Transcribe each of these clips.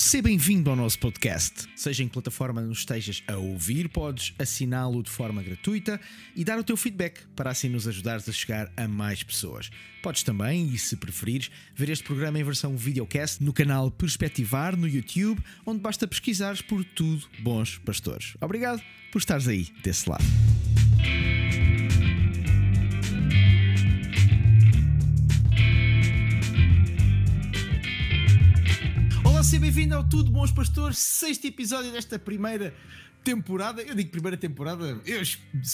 Seja bem-vindo ao nosso podcast. Seja em que plataforma nos estejas a ouvir, podes assiná-lo de forma gratuita e dar o teu feedback para assim nos ajudares a chegar a mais pessoas. Podes também, e se preferires, ver este programa em versão videocast no canal Perspectivar no YouTube, onde basta pesquisares por tudo Bons Pastores. Obrigado por estares aí desse lado. Olá, seja bem-vindo ao Tudo Bons Pastores, sexto episódio desta primeira temporada. Eu digo primeira temporada, eu,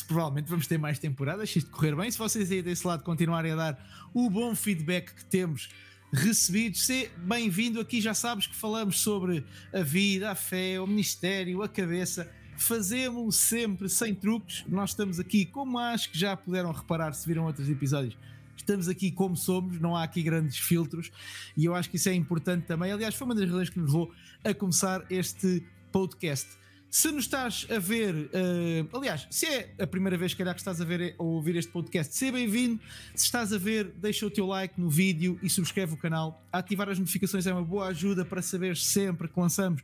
provavelmente vamos ter mais temporadas, se isto correr bem. Se vocês aí desse lado continuarem a dar o bom feedback que temos recebido, seja bem-vindo. Aqui já sabes que falamos sobre a vida, a fé, o ministério, a cabeça. Fazemos sempre sem truques. Nós estamos aqui, como acho que já puderam reparar se viram outros episódios estamos aqui como somos, não há aqui grandes filtros e eu acho que isso é importante também. Aliás, foi uma das razões que nos levou a começar este podcast. Se nos estás a ver, uh, aliás, se é a primeira vez calhar, que estás a ver ou ouvir este podcast, seja bem-vindo. Se estás a ver, deixa o teu like no vídeo e subscreve o canal. Ativar as notificações é uma boa ajuda para saber sempre que lançamos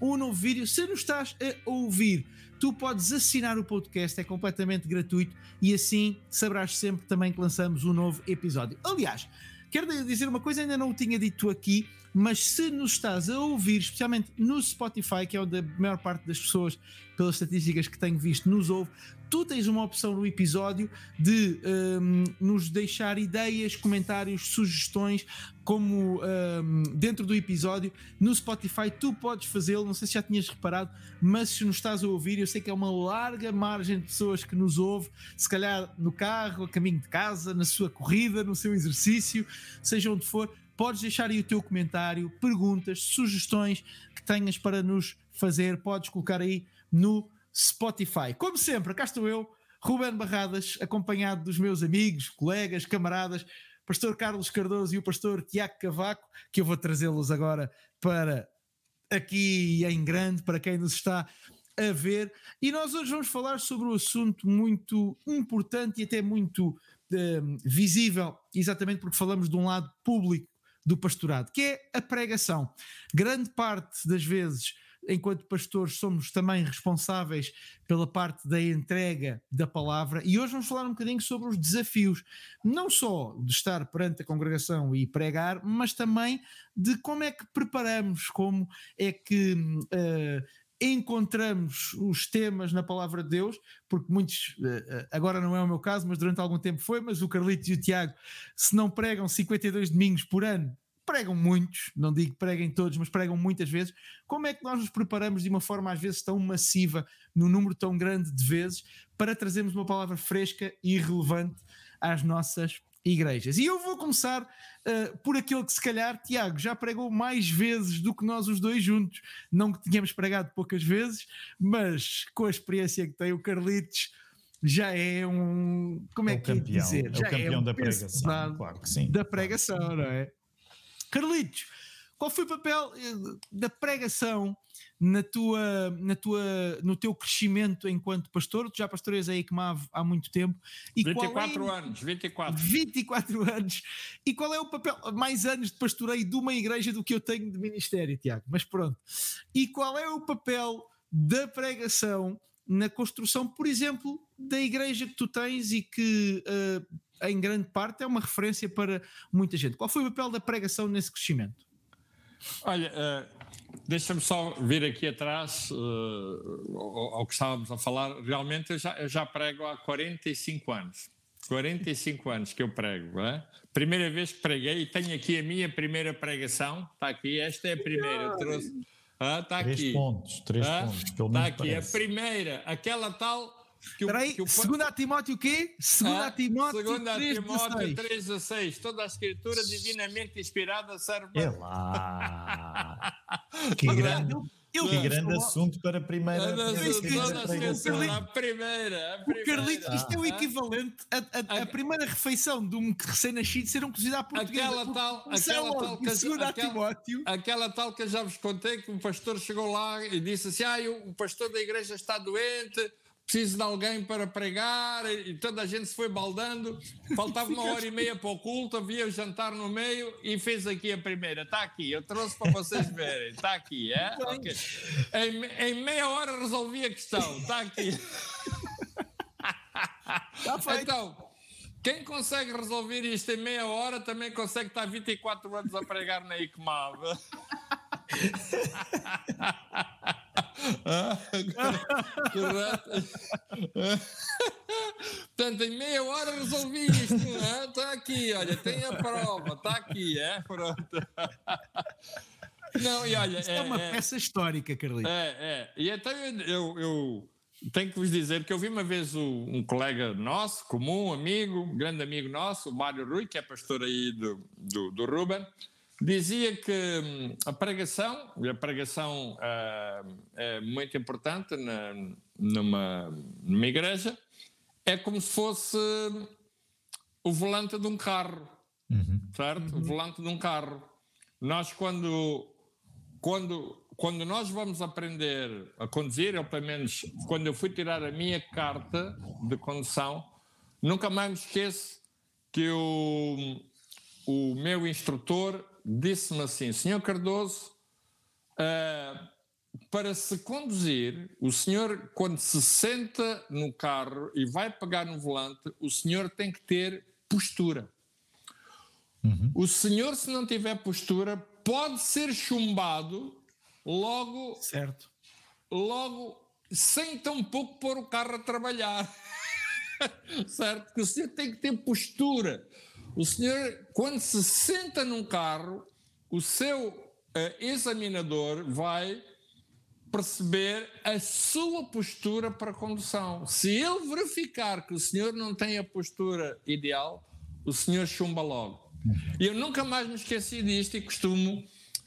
um novo vídeo. Se nos estás a ouvir, tu podes assinar o podcast, é completamente gratuito e assim saberás sempre também que lançamos um novo episódio. Aliás, quero dizer uma coisa, ainda não o tinha dito aqui, mas se nos estás a ouvir, especialmente no Spotify, que é onde a maior parte das pessoas, pelas estatísticas que tenho visto, nos ouve, tu tens uma opção no episódio de um, nos deixar ideias, comentários, sugestões, como um, dentro do episódio. No Spotify tu podes fazê-lo, não sei se já tinhas reparado, mas se nos estás a ouvir, eu sei que é uma larga margem de pessoas que nos ouve, se calhar no carro, a caminho de casa, na sua corrida, no seu exercício, seja onde for. Podes deixar aí o teu comentário, perguntas, sugestões que tenhas para nos fazer, podes colocar aí no Spotify. Como sempre, cá estou eu, Ruben Barradas, acompanhado dos meus amigos, colegas, camaradas, pastor Carlos Cardoso e o pastor Tiago Cavaco, que eu vou trazê-los agora para aqui em grande, para quem nos está a ver. E nós hoje vamos falar sobre um assunto muito importante e até muito uh, visível, exatamente porque falamos de um lado público do pastorado, que é a pregação. Grande parte das vezes enquanto pastores, somos também responsáveis pela parte da entrega da palavra e hoje vamos falar um bocadinho sobre os desafios, não só de estar perante a congregação e pregar, mas também de como é que preparamos, como é que. Uh, encontramos os temas na palavra de Deus, porque muitos, eh, eh, agora não é o meu caso, mas durante algum tempo foi, mas o Carlitos e o Tiago, se não pregam 52 domingos por ano, pregam muitos, não digo preguem todos, mas pregam muitas vezes. Como é que nós nos preparamos de uma forma às vezes tão massiva, num número tão grande de vezes, para trazermos uma palavra fresca e relevante às nossas igrejas? E eu vou começar uh, por aquele que se calhar, Tiago, já pregou mais vezes do que nós os dois juntos. Não que tenhamos pregado poucas vezes, mas com a experiência que tem o Carlitos já é um. Como é, é que campeão, dizer? É já o campeão é um da pregação. Claro que sim. Da pregação, não é? Carlitos, qual foi o papel eh, da pregação na tua, na tua, no teu crescimento enquanto pastor? Tu já pastoreias a ECMAV há muito tempo. E 24 é, anos, 24. 24 anos. E qual é o papel, mais anos de pastoreio de uma igreja do que eu tenho de ministério, Tiago? Mas pronto. E qual é o papel da pregação na construção, por exemplo, da igreja que tu tens e que uh, em grande parte, é uma referência para muita gente. Qual foi o papel da pregação nesse crescimento? Olha, uh, deixa-me só vir aqui atrás uh, ao, ao, que estávamos a falar. Realmente, eu já, eu já prego há 45 anos. 45 anos que eu prego, é? Primeira vez que preguei e tenho aqui a minha primeira pregação. Está aqui, esta é a primeira. Eu trouxe. Ah, está três aqui. pontos, três ah, pontos. Está aqui, parece. a primeira, aquela tal que Espera aí, segunda a Timóteo o quê? Segunda ah, a Timóteo, segunda 3, Timóteo 3 a 6. Toda a escritura divinamente inspirada serve para... É lá! que grande... Eu, que grande assunto para a primeira. A, primeira, primeira, a primeira. O Carlitos, isto é o equivalente a, a, a, a primeira refeição de um recém-nascido ser um cozido à portuguesa. Aquela tal, aquela tal, que, aquela, Timóteo. aquela tal que eu já vos contei que um pastor chegou lá e disse assim: ah, o pastor da igreja está doente, preciso de alguém para pregar, e toda a gente se foi baldando. Faltava uma hora e meia para o culto, havia o jantar no meio e fez aqui a primeira. Está aqui, eu trouxe para vocês verem. Está aqui, é? Okay. Em, em, meia hora resolvi a questão. Está aqui. Tá então, quem consegue resolver isto em meia hora também consegue estar 24 anos a pregar na Portanto, em meia hora resolvi isto. Está aqui, olha, tem a prova, está aqui, é? Pronto. Não, e olha. é, é uma é, peça histórica, Carlinhos. É, é. E então eu, eu, tenho que vos dizer que eu vi uma vez um colega nosso, comum, amigo, grande amigo nosso, o Mário Rui, que é pastor aí do, do, do Ruben dizia que hum, a pregação, e a pregação uh, é muito importante na, numa, numa igreja, é como se fosse o volante de um carro, uhum. certo? Uhum. O volante de um carro. Nós, quando, quando, quando nós vamos aprender a conduzir, ou pelo menos quando eu fui tirar a minha carta de condução, nunca mais me esqueço que o, o meu instrutor disse-me assim: Senhor Cardoso, uh, para se conduzir, o senhor, quando se senta no carro e vai pegar no volante, o senhor tem que ter postura. Uhum. O senhor, se não tiver postura, pode ser chumbado logo. Certo. Logo, sem tão pouco pôr o carro a trabalhar. certo? Porque o senhor tem que ter postura. O senhor, quando se senta num carro, o seu uh, examinador vai perceber a sua postura para a condução. Se ele verificar que o senhor não tem a postura ideal, o senhor chumba logo. E eu nunca mais me esqueci disto e costumo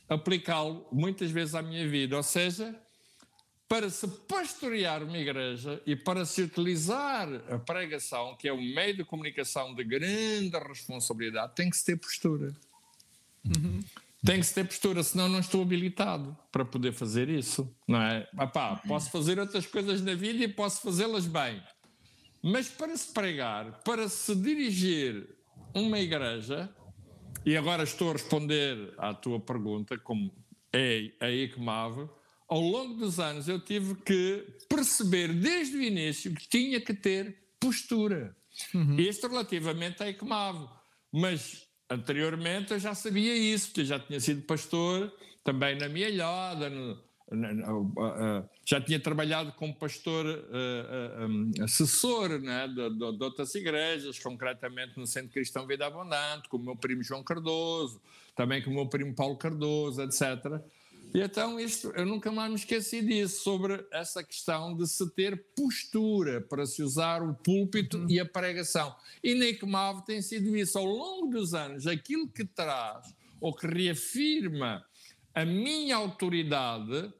aplicá-lo muitas vezes à minha vida. Ou seja, para se pastorear uma igreja e para se utilizar a pregação, que é um meio de comunicação de grande responsabilidade, tem que se ter postura. Uhum. Tem que se ter postura, senão não estou habilitado para poder fazer isso, não é? Epá, posso fazer outras coisas na vida e posso fazê-las bem. Mas para se pregar, para se dirigir uma igreja, e agora estou a responder à tua pergunta, como é a ICMAV, ao longo dos anos eu tive que perceber desde o início que tinha que ter postura. Uhum. Isto relativamente à ECMAV. Mas anteriormente eu já sabia isso, porque já tinha sido pastor também na minha ilhada, no, já tinha trabalhado como pastor assessor né, de, de, de, outras igrejas, concretamente no Centro Cristão Vida Abundante, com o meu primo João Cardoso, também com o meu primo Paulo Cardoso, etc. E então isto, eu nunca mais me esqueci disso, sobre essa questão de se ter postura para se usar o púlpito uhum. e a pregação. E ICMAV tem sido isso, ao longo dos anos, aquilo que traz ou que reafirma a minha autoridade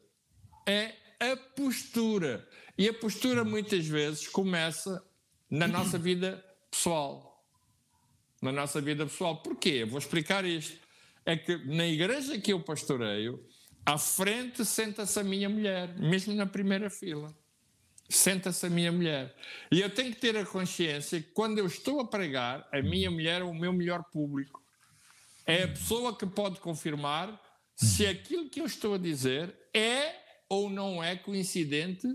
é a postura. E a postura muitas vezes começa na nossa vida pessoal. Na nossa vida pessoal. Porquê? Eu vou explicar isto. É que na igreja que eu pastoreio, à frente senta-se a minha mulher, mesmo na primeira fila. Senta-se a minha mulher. E eu tenho que ter a consciência que quando eu estou a pregar, a minha mulher é o meu melhor público. É a pessoa que pode confirmar se aquilo que eu estou a dizer é ou não é coincidente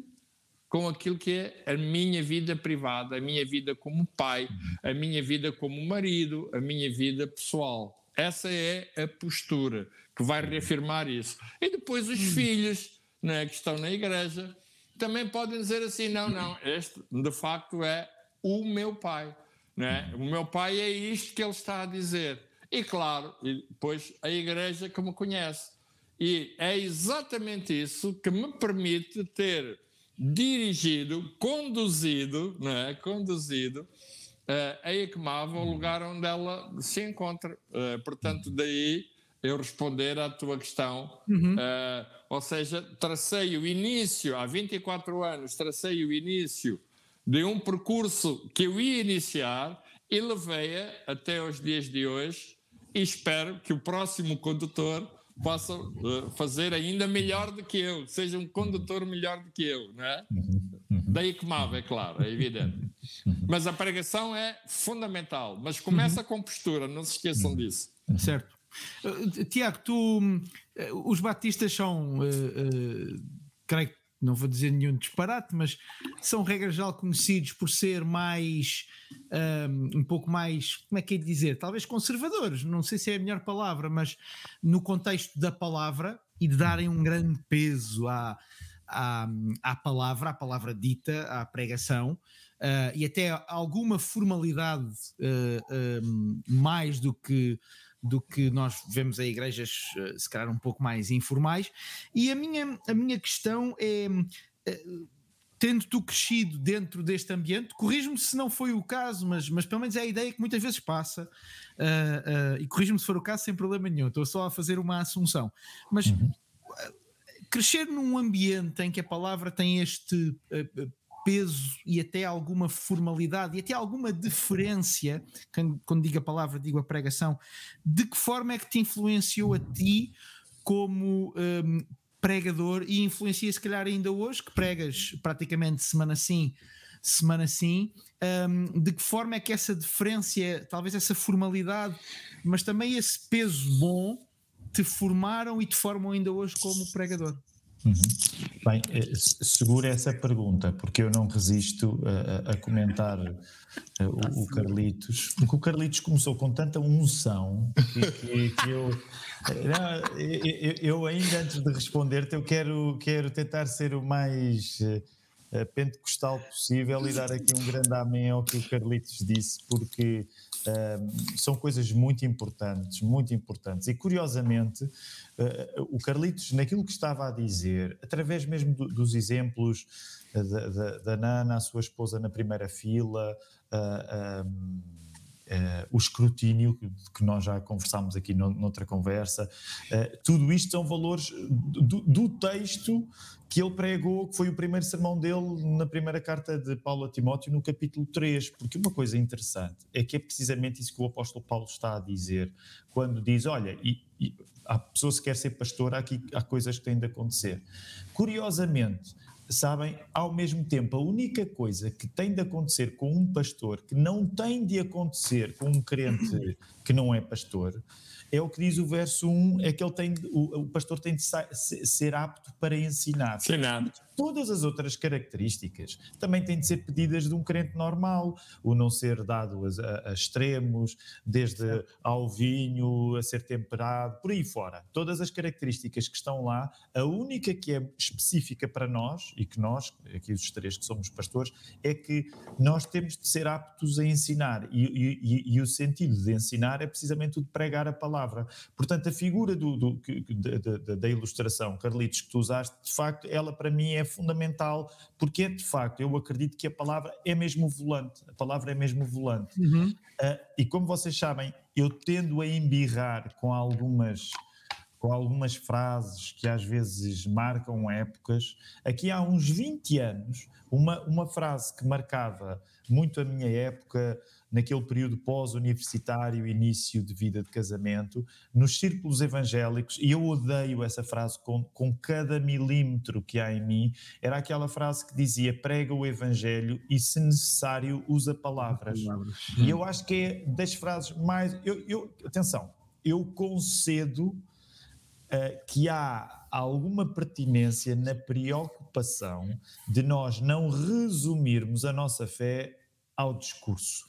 com aquilo que é a minha vida privada, a minha vida como pai, a minha vida como marido, a minha vida pessoal. Essa é a postura que vai reafirmar isso. E depois os hum. filhos né, que estão na igreja também podem dizer assim: não, não, este de facto é o meu pai. Né? O meu pai é isto que ele está a dizer. E claro, e depois a igreja que me conhece. E é exatamente isso que me permite ter dirigido, conduzido, né, conduzido a ICMAV ao lugar onde ela se encontra. Uh, portanto, daí eu responder à tua questão. Uhum. Uh, ou seja, tracei o início, há 24 anos, tracei o início de um percurso que eu ia iniciar e levei-a até os dias de hoje e espero que o próximo condutor possa uh, fazer ainda melhor do que eu, seja um condutor melhor do que eu, não é? Uhum. Uhum. Daí que move, é claro, é evidente. Uhum. Mas a pregação é fundamental, mas começa uhum. com postura, não se esqueçam disso. Certo. Uh, Tiago, tu, uh, os batistas são, uh, uh, creio que não vou dizer nenhum disparate, mas são regras já conhecidos por ser mais um, um, pouco mais, como é que é de dizer? Talvez conservadores, não sei se é a melhor palavra, mas no contexto da palavra e de darem um grande peso à, à, à palavra, à palavra dita, à pregação. Uh, e até alguma formalidade uh, uh, mais do que do que nós vemos em igrejas, eh, se calhar um pouco mais informais. E a minha, a minha questão é. Tendo tu crescido dentro deste ambiente, corrijo-me se não foi o caso, mas, mas pelo menos é a ideia que muitas vezes passa, uh, uh, e corrijo-me se for o caso sem problema nenhum, estou só a fazer uma assunção. Mas uhum. Crescer num ambiente em que a palavra tem este uh, peso e até alguma formalidade e até alguma deferência, quando, digo a palavra, digo a pregação, de que forma é que te influenciou a ti como um, pregador e influencia se calhar ainda hoje, que pregas praticamente semana sim, semana sim, um, de que forma é que essa deferência, talvez essa formalidade, mas também esse peso bom te formaram e te formam ainda hoje como pregador? Uhum. Bem, eh, segura essa pergunta, porque eu não resisto a, a comentar eh, o, o, Carlitos, porque o Carlitos começou com tanta unção que, que, que eu, não, eu, eu, ainda antes de responder-te, eu quero, quero tentar ser o mais pentecostal possível e dar aqui um grande amém ao que o Carlitos disse, porque uh, são coisas muito importantes, muito importantes. E curiosamente, uh, o Carlitos, naquilo que estava a dizer, através mesmo do, dos exemplos da, da, da, Nana, a sua esposa na primeira fila, um, Uh, o escrutínio, que nós já conversámos aqui no, noutra conversa, uh, tudo isto são valores do, do, texto que ele pregou, que foi o primeiro sermão dele na primeira carta de Paulo a Timóteo, no capítulo 3. Porque uma coisa interessante é que é precisamente isso que o apóstolo Paulo está a dizer, quando diz: Olha, e, e a pessoa se quer ser pastor, há, aqui, há coisas que têm de acontecer. Curiosamente, sabem, ao mesmo tempo, a única coisa que tem de acontecer com um pastor que não tem de acontecer com um crente que não é pastor é o que diz o verso 1, é que ele tem, o, o pastor tem de ser apto para ensinar. Ensinar. Todas as outras características também têm de ser pedidas de um crente normal, o não ser dado a, a, extremos, desde ao vinho, a ser temperado, por aí fora. Todas as características que estão lá, a única que é específica para nós, e que nós, aqui os três que somos pastores, é que nós temos de ser aptos a ensinar. E, e, e o sentido de ensinar é precisamente o de pregar a palavra. Portanto, a figura do, do, da, da ilustração, Carlitos, que tu usaste, de facto, ela para mim é fundamental, porque é de facto, eu acredito que a palavra é mesmo volante, a palavra é mesmo volante. Uhum. Uh, e como vocês sabem, eu tendo a embirrar com algumas com algumas frases que às vezes marcam épocas. Aqui há uns 20 anos, uma, uma frase que marcava muito a minha época, naquele período pós-universitário, início de vida de casamento, nos círculos evangélicos, e eu odeio essa frase com, com cada milímetro que há em mim, era aquela frase que dizia: prega o evangelho e, se necessário, usa palavras. palavras. E eu acho que é das frases mais. Eu, eu, atenção, eu concedo uh, que há alguma pertinência na preocupação de nós não resumirmos a nossa fé ao discurso.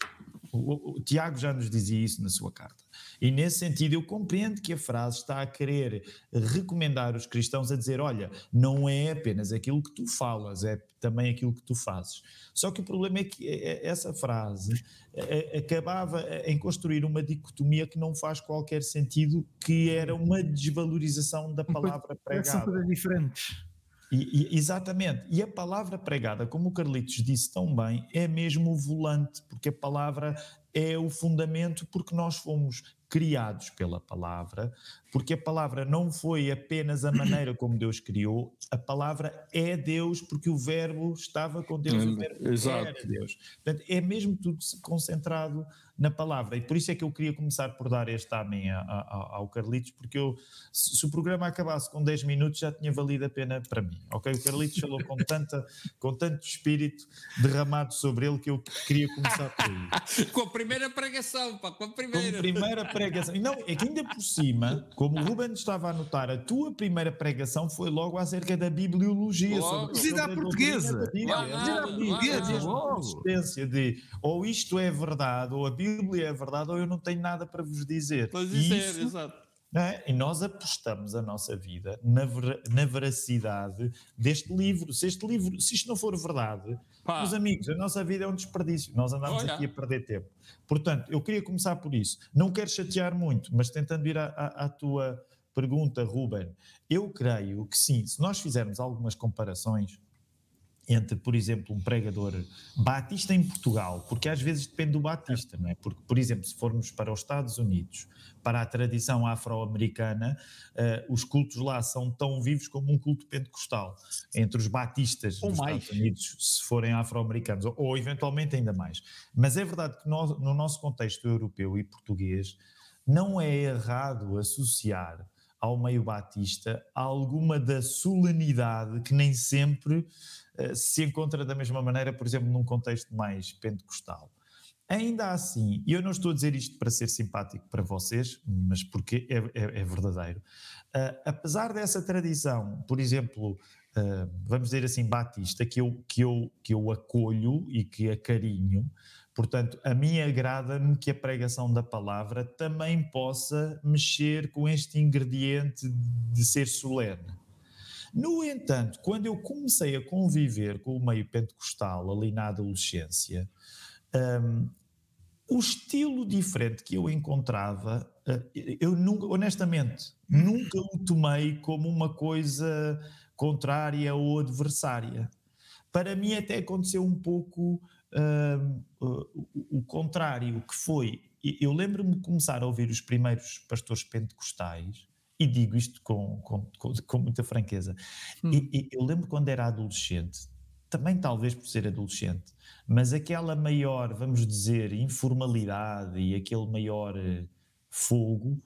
O, o, Tiago já nos dizia isso na sua carta. E nesse sentido, eu compreendo que a frase está a querer recomendar os cristãos a dizer: olha, não é apenas aquilo que tu falas, é também aquilo que tu fazes. Só que o problema é que é, é, essa frase é, acabava em construir uma dicotomia que não faz qualquer sentido, que era uma desvalorização da palavra pregada. São coisas diferentes. E, e, exatamente. E a palavra pregada, como o Carlitos disse tão bem, é mesmo o volante, porque a palavra é o fundamento, porque nós fomos criados pela palavra porque a palavra não foi apenas a maneira como Deus criou, a palavra é Deus, porque o verbo estava com Deus, o verbo Exato. era Deus. Portanto, é mesmo tudo concentrado na palavra. E por isso é que eu queria começar por dar este amém ao Carlitos, porque eu, se o programa acabasse com 10 minutos, já tinha valido a pena para mim. Ok? O Carlitos falou com, tanta, com tanto espírito derramado sobre ele que eu queria começar por aí. com a primeira pregação, pá, com a primeira. Com a primeira pregação. Não, é que ainda por cima, como o Ruben estava a anotar, a tua primeira pregação foi logo acerca da bibliologia. Logo. Sobre, sobre a portuguesa. a portuguesa. A existência de ou isto é verdade, ou a Bíblia é verdade ou eu não tenho nada para vos dizer. Isso, isso é, exato. É? E nós apostamos a nossa vida na, ver, na veracidade deste livro. Se este livro, se isto não for verdade, Pá. meus amigos, a nossa vida é um desperdício. Nós andamos Olha. aqui a perder tempo. Portanto, eu queria começar por isso. Não quero chatear muito, mas tentando ir à, à, à tua pergunta, Ruben, eu creio que sim, se nós fizermos algumas comparações, entre, por exemplo, um pregador batista em Portugal, porque às vezes depende do batista, não é? Porque, por exemplo, se formos para os Estados Unidos, para a tradição afro-americana, uh, os cultos lá são tão vivos como um culto pentecostal. Entre os batistas ou dos mais. Estados Unidos, se forem afro-americanos, ou, ou, eventualmente ainda mais. Mas é verdade que nós, no nosso contexto europeu e português, não é errado associar ao meio batista alguma da solenidade que nem sempre se encontra da mesma maneira, por exemplo, num contexto mais pentecostal. Ainda assim, e eu não estou a dizer isto para ser simpático para vocês, mas porque é, é, é verdadeiro, uh, apesar dessa tradição, por exemplo, uh, vamos dizer assim, batista, que eu, que, eu, que eu acolho e que acarinho, Portanto, a mim agrada-me que a pregação da palavra também possa mexer com este ingrediente de ser solene. No entanto, quando eu comecei a conviver com o meio pentecostal ali na adolescência, um, o estilo diferente que eu encontrava, uh, eu nunca, honestamente, nunca o tomei como uma coisa contrária ou adversária. Para mim, até aconteceu um pouco uh, o contrário, que foi, eu lembro-me de começar a ouvir os primeiros pastores pentecostais, e digo isto com, com, com, com muita franqueza, hum. e, e eu lembro quando era adolescente, também talvez por ser adolescente, mas aquela maior, vamos dizer, informalidade e aquele maior uh, fogo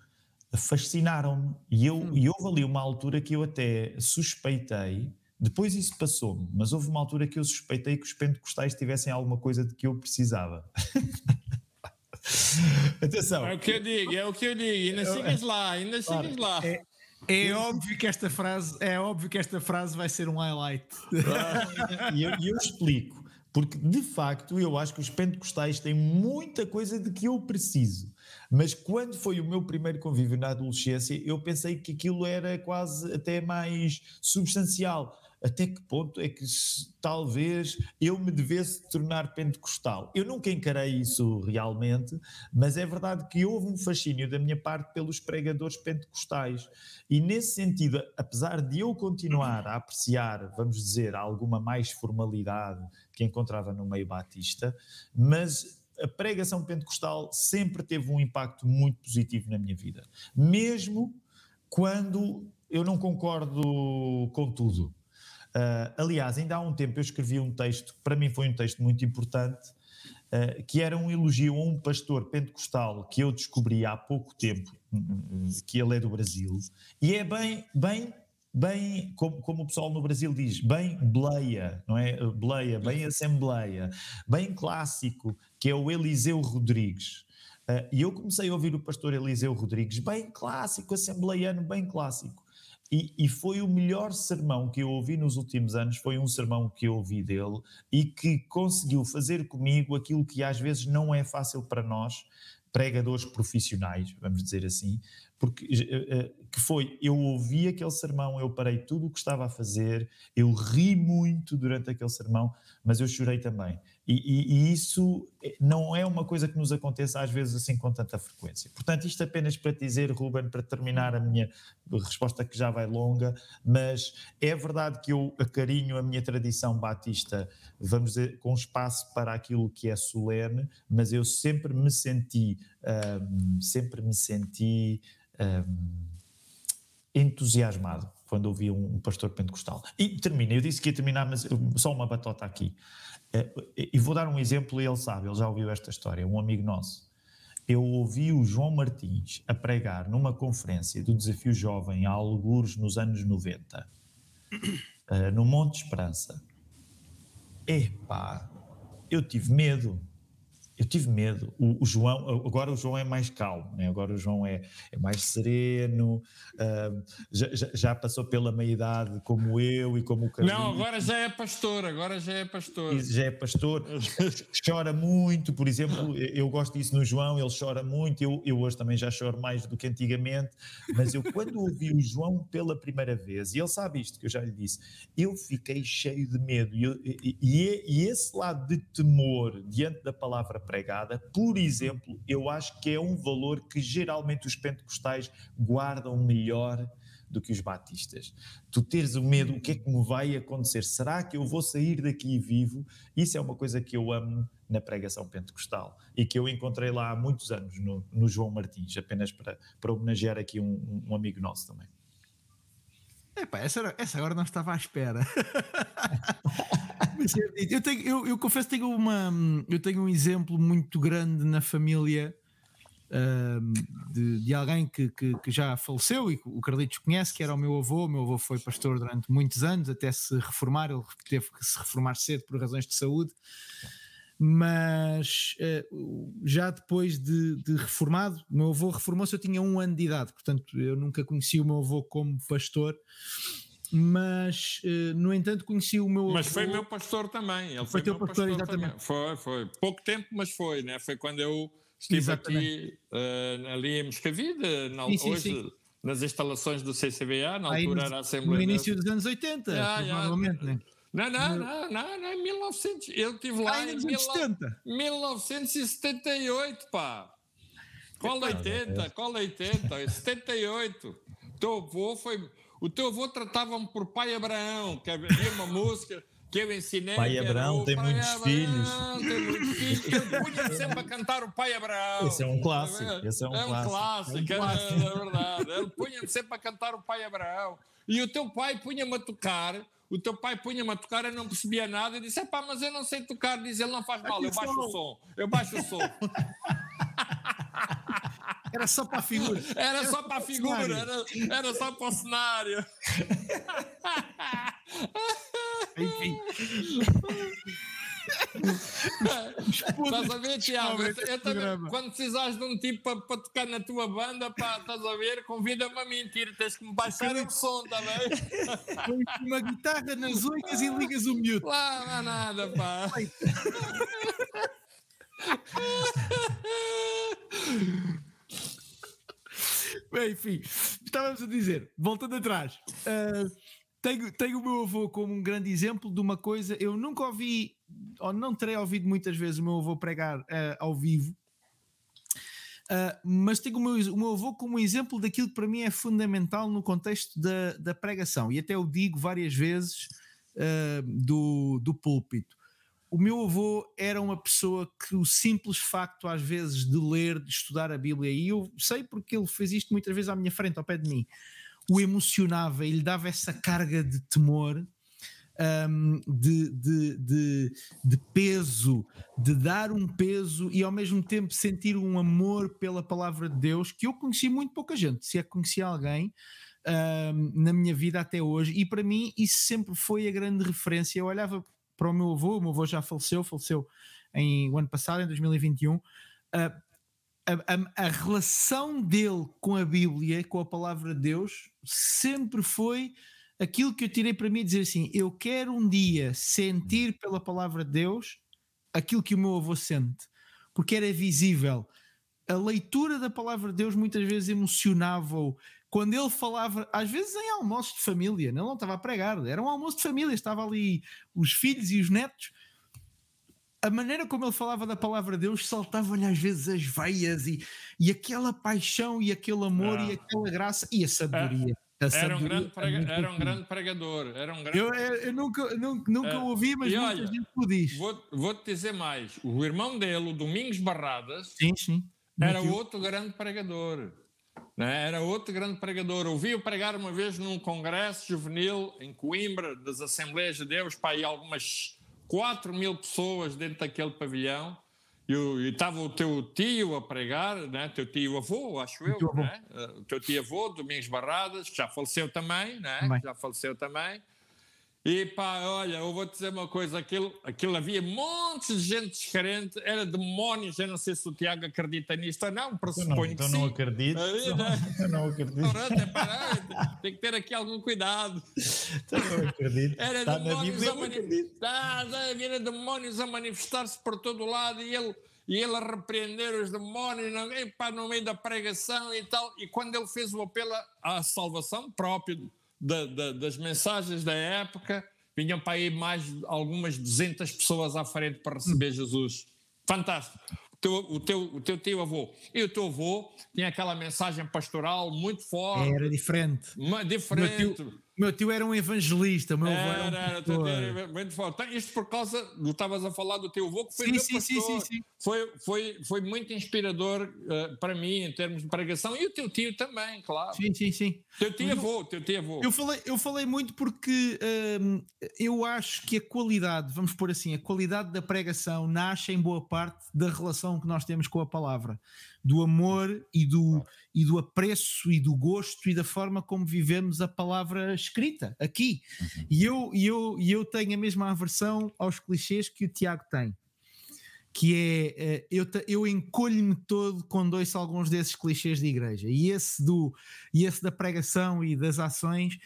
fascinaram-me. E, eu, hum. e houve ali uma altura que eu até suspeitei depois isso passou-me, mas houve uma altura que eu suspeitei que os pentecostais tivessem alguma coisa de que eu precisava. Atenção. É o que eu digo, é o que eu digo. Ainda sigas lá, ainda claro, sigas lá. É, é óbvio que esta frase, é óbvio que esta frase vai ser um highlight. e eu, eu explico. Porque, de facto, eu acho que os pentecostais têm muita coisa de que eu preciso. Mas quando foi o meu primeiro convívio na adolescência, eu pensei que aquilo era quase até mais substancial até que ponto é que talvez eu me devesse tornar pentecostal. Eu nunca encarei isso realmente, mas é verdade que houve um fascínio da minha parte pelos pregadores pentecostais. E nesse sentido, apesar de eu continuar a apreciar, vamos dizer, alguma mais formalidade que encontrava no meio batista, mas a pregação pentecostal sempre teve um impacto muito positivo na minha vida, mesmo quando eu não concordo com tudo. Uh, aliás, ainda há um tempo eu escrevi um texto, que para mim foi um texto muito importante, uh, que era um elogio a um pastor pentecostal que eu descobri há pouco tempo, que ele é do Brasil, e é bem, bem, bem, como, como o pessoal no Brasil diz, bem bleia, não é? Bleia, bem assembleia, bem clássico, que é o Eliseu Rodrigues. Uh, e eu comecei a ouvir o pastor Eliseu Rodrigues, bem clássico, assembleiano, bem clássico. E, e, foi o melhor sermão que eu ouvi nos últimos anos, foi um sermão que eu ouvi dele e que conseguiu fazer comigo aquilo que às vezes não é fácil para nós, pregadores profissionais, vamos dizer assim, porque eh, eh, que foi, eu ouvi aquele sermão, eu parei tudo o que estava a fazer, eu ri muito durante aquele sermão, mas eu chorei também. E, e, e, isso eh, não é uma coisa que nos aconteça às vezes assim com tanta frequência. Portanto, isto apenas para dizer, Ruben, para terminar a minha resposta que já vai longa, mas é verdade que eu acarinho a minha tradição batista, vamos dizer, com espaço para aquilo que é solene, mas eu sempre me senti, um, sempre me senti um, entusiasmado quando ouvi um, pastor pentecostal. E termina, eu disse que ia terminar, mas só uma batota aqui. Uh, e vou dar um exemplo, ele sabe, ele já ouviu esta história, um amigo nosso. Eu ouvi o João Martins a pregar numa conferência do Desafio Jovem há alguns nos anos 90, uh, no Monte Esperança. Epá, eu tive medo eu tive medo. O, o, João, agora o João é mais calmo, né? agora o João é, é mais sereno, uh, já, já, passou pela meia-idade como eu e como o Carlinhos. Não, agora já é pastor, agora já é pastor. Já é pastor, chora muito, por exemplo, eu gosto disso no João, ele chora muito, eu, eu hoje também já choro mais do que antigamente, mas eu quando ouvi o João pela primeira vez, e ele sabe isto que eu já lhe disse, eu fiquei cheio de medo, e, e, e, e esse lado de temor diante da palavra pregada, por exemplo, eu acho que é um valor que geralmente os pentecostais guardam melhor do que os batistas. Tu teres o medo, o que é que me vai acontecer? Será que eu vou sair daqui vivo? Isso é uma coisa que eu amo na pregação pentecostal e que eu encontrei lá há muitos anos no, no João Martins, apenas para, para homenagear aqui um, um amigo nosso também. Epá, essa, era, essa agora não estava à espera. eu, tenho, eu, eu, confesso que tenho, uma, eu tenho um exemplo muito grande na família de, de, alguém que, que, que, já faleceu e o Carlitos conhece, que era o meu avô. O meu avô foi pastor durante muitos anos, até se reformar. Ele teve que se reformar cedo por razões de saúde. Mas uh, já depois de, de reformado, o meu avô reformou-se, eu tinha um ano de idade, portanto eu nunca conheci o meu avô como pastor mas uh, no entanto conheci o meu. Mas foi meu pastor também. Ele foi, foi teu pastor, pastor, exatamente. Também. Foi, foi. Pouco tempo, mas foi, né? Foi quando eu estive exatamente. aqui uh, ali em Moscavide, na, sim, sim, hoje. Sim. Nas instalações do CCBA, na altura era a Assembleia. No início dos anos 80, yeah, provavelmente, yeah. né? Não, não, não, não, não, 1900. Eu estive lá ah, em 1970. 1978, pá. Qual 80? Qual 80? 78. Teu avô foi o teu avô tratava-me por pai Abraão, que havia uma música que eu ensinei. Pai Abraão tem pai muitos Abraão, filhos. Tem muitos filhos. Ele punha sempre a cantar o pai Abraão. Esse é um clássico. Esse é um, é um clássico. clássico. É, um clássico. é, é verdade. Ele punha-me sempre a cantar o pai Abraão. E o teu pai punha-me a tocar. O teu pai punha-me a tocar, eu não percebia nada. E disse: pá, mas eu não sei tocar. Diz ele: não faz mal, eu baixo o som. Eu baixo o som. Era só para a figura. Era, era só para a figura, era, era só para o cenário. Enfim. estás a ver, Tiago? Eu, eu também, quando precisares de um tipo para, tocar na tua banda, pá, estás a ver? Convida-me a mentir, tens que me baixar o som, está bem? Uma guitarra nas unhas e ligas o mute. Lá, não há nada, pá. Bem, enfim, estávamos a dizer, voltando atrás, uh, tenho, tenho o meu avô como um grande exemplo de uma coisa. Eu nunca ouvi, ou não terei ouvido muitas vezes o meu avô pregar uh, ao vivo, Uh, mas tenho o meu, o meu avô como exemplo daquilo que para mim é fundamental no contexto da, da pregação, e até o digo várias vezes uh, do, do púlpito. O meu avô era uma pessoa que o simples facto, às vezes, de ler, de estudar a Bíblia, e eu sei porque ele fez isto muitas vezes à minha frente, ao pé de mim, o emocionava e lhe dava essa carga de temor. Um, de, de, de, de, peso, de dar um peso e ao mesmo tempo sentir um amor pela palavra de Deus que eu conheci muito pouca gente, se é que conheci alguém um, na minha vida até hoje, e para mim isso sempre foi a grande referência. Eu olhava para o meu avô, o meu avô já faleceu, faleceu em, o ano passado, em 2021. Uh, a, a, a, relação dele com a Bíblia, com a palavra de Deus, sempre foi aquilo que eu tirei para mim dizer assim: eu quero um dia sentir pela palavra de Deus aquilo que o meu avô sente, porque era visível. A leitura da palavra de Deus muitas vezes emocionava-o, quando ele falava, às vezes em almoços de família, não, não estava a pregar, era um almoço de família, estava ali os filhos e os netos. A maneira como ele falava da palavra de Deus saltava-lhe às vezes as veias e, e aquela paixão e aquele amor e aquela graça e a sabedoria. A era, um grande prega, era um grande pregador. Era um grande... Eu, eu, nunca, nunca, nunca é. ouvi, mas e muita olha, gente o diz. Vou, vou-te dizer mais: o irmão dele, o Domingos Barradas, sim, sim. era outro grande pregador. né? era outro grande pregador. Ouvi-o pregar uma vez num congresso juvenil em Coimbra, das Assembleias de Deus, para aí algumas 4 mil pessoas dentro daquele pavilhão. E estava o teu tio a pregar, né? teu tio avô, acho eu, o né? o teu tio avô, Domingos Barradas, que já faleceu também, né? já faleceu também. E pá, olha, eu vou dizer uma coisa: aquilo, aquilo havia montes de gente descrente, era demónios. Eu não sei se o Tiago acredita nisto ou não, pressuponho então que não sim. Acredito, Aí, né? Eu não acredito. Tem que ter aqui algum cuidado. Então não acredito. Era Está demónios, a eu mani- demónios a manifestar-se por todo o lado e ele, e ele a repreender os demónios no, epá, no meio da pregação e tal. E quando ele fez o apelo à salvação próprio da- da- das mensagens da época, vinham para aí mais de algumas 200 pessoas à frente para receber Jesus. Fantástico. O teu, o, teu, o teu tio avô. E o teu avô tinha aquela mensagem pastoral muito forte, Era diferente. ma- O meu diferente. tio, meu tio era um evangelista, o meu avô era um Era, era, pastor. era muito forte. Então, Isto por causa, tu estavas a falar do teu avô, que foi Sim, sim, sim, sim, sim. Foi, foi, foi muito inspirador eh, para mim em termos de pregação e o teu tio também, claro. Sim, sim, sim. Teu tio avô, teu tio avô. Eu falei, eu falei muito porque hum, eu acho que a qualidade, vamos pôr assim, a qualidade da pregação nasce em boa parte da relação que nós temos com a palavra, do amor e do, e do apreço e do gosto e da forma como vivemos a palavra escrita aqui. E eu, e eu, e eu tenho a mesma aversão aos clichês que o Tiago tem. Que é, eh, eu, eu encolho-me todo quando ouço alguns desses clichês de igreja. E esse, do, e esse da pregação e das ações,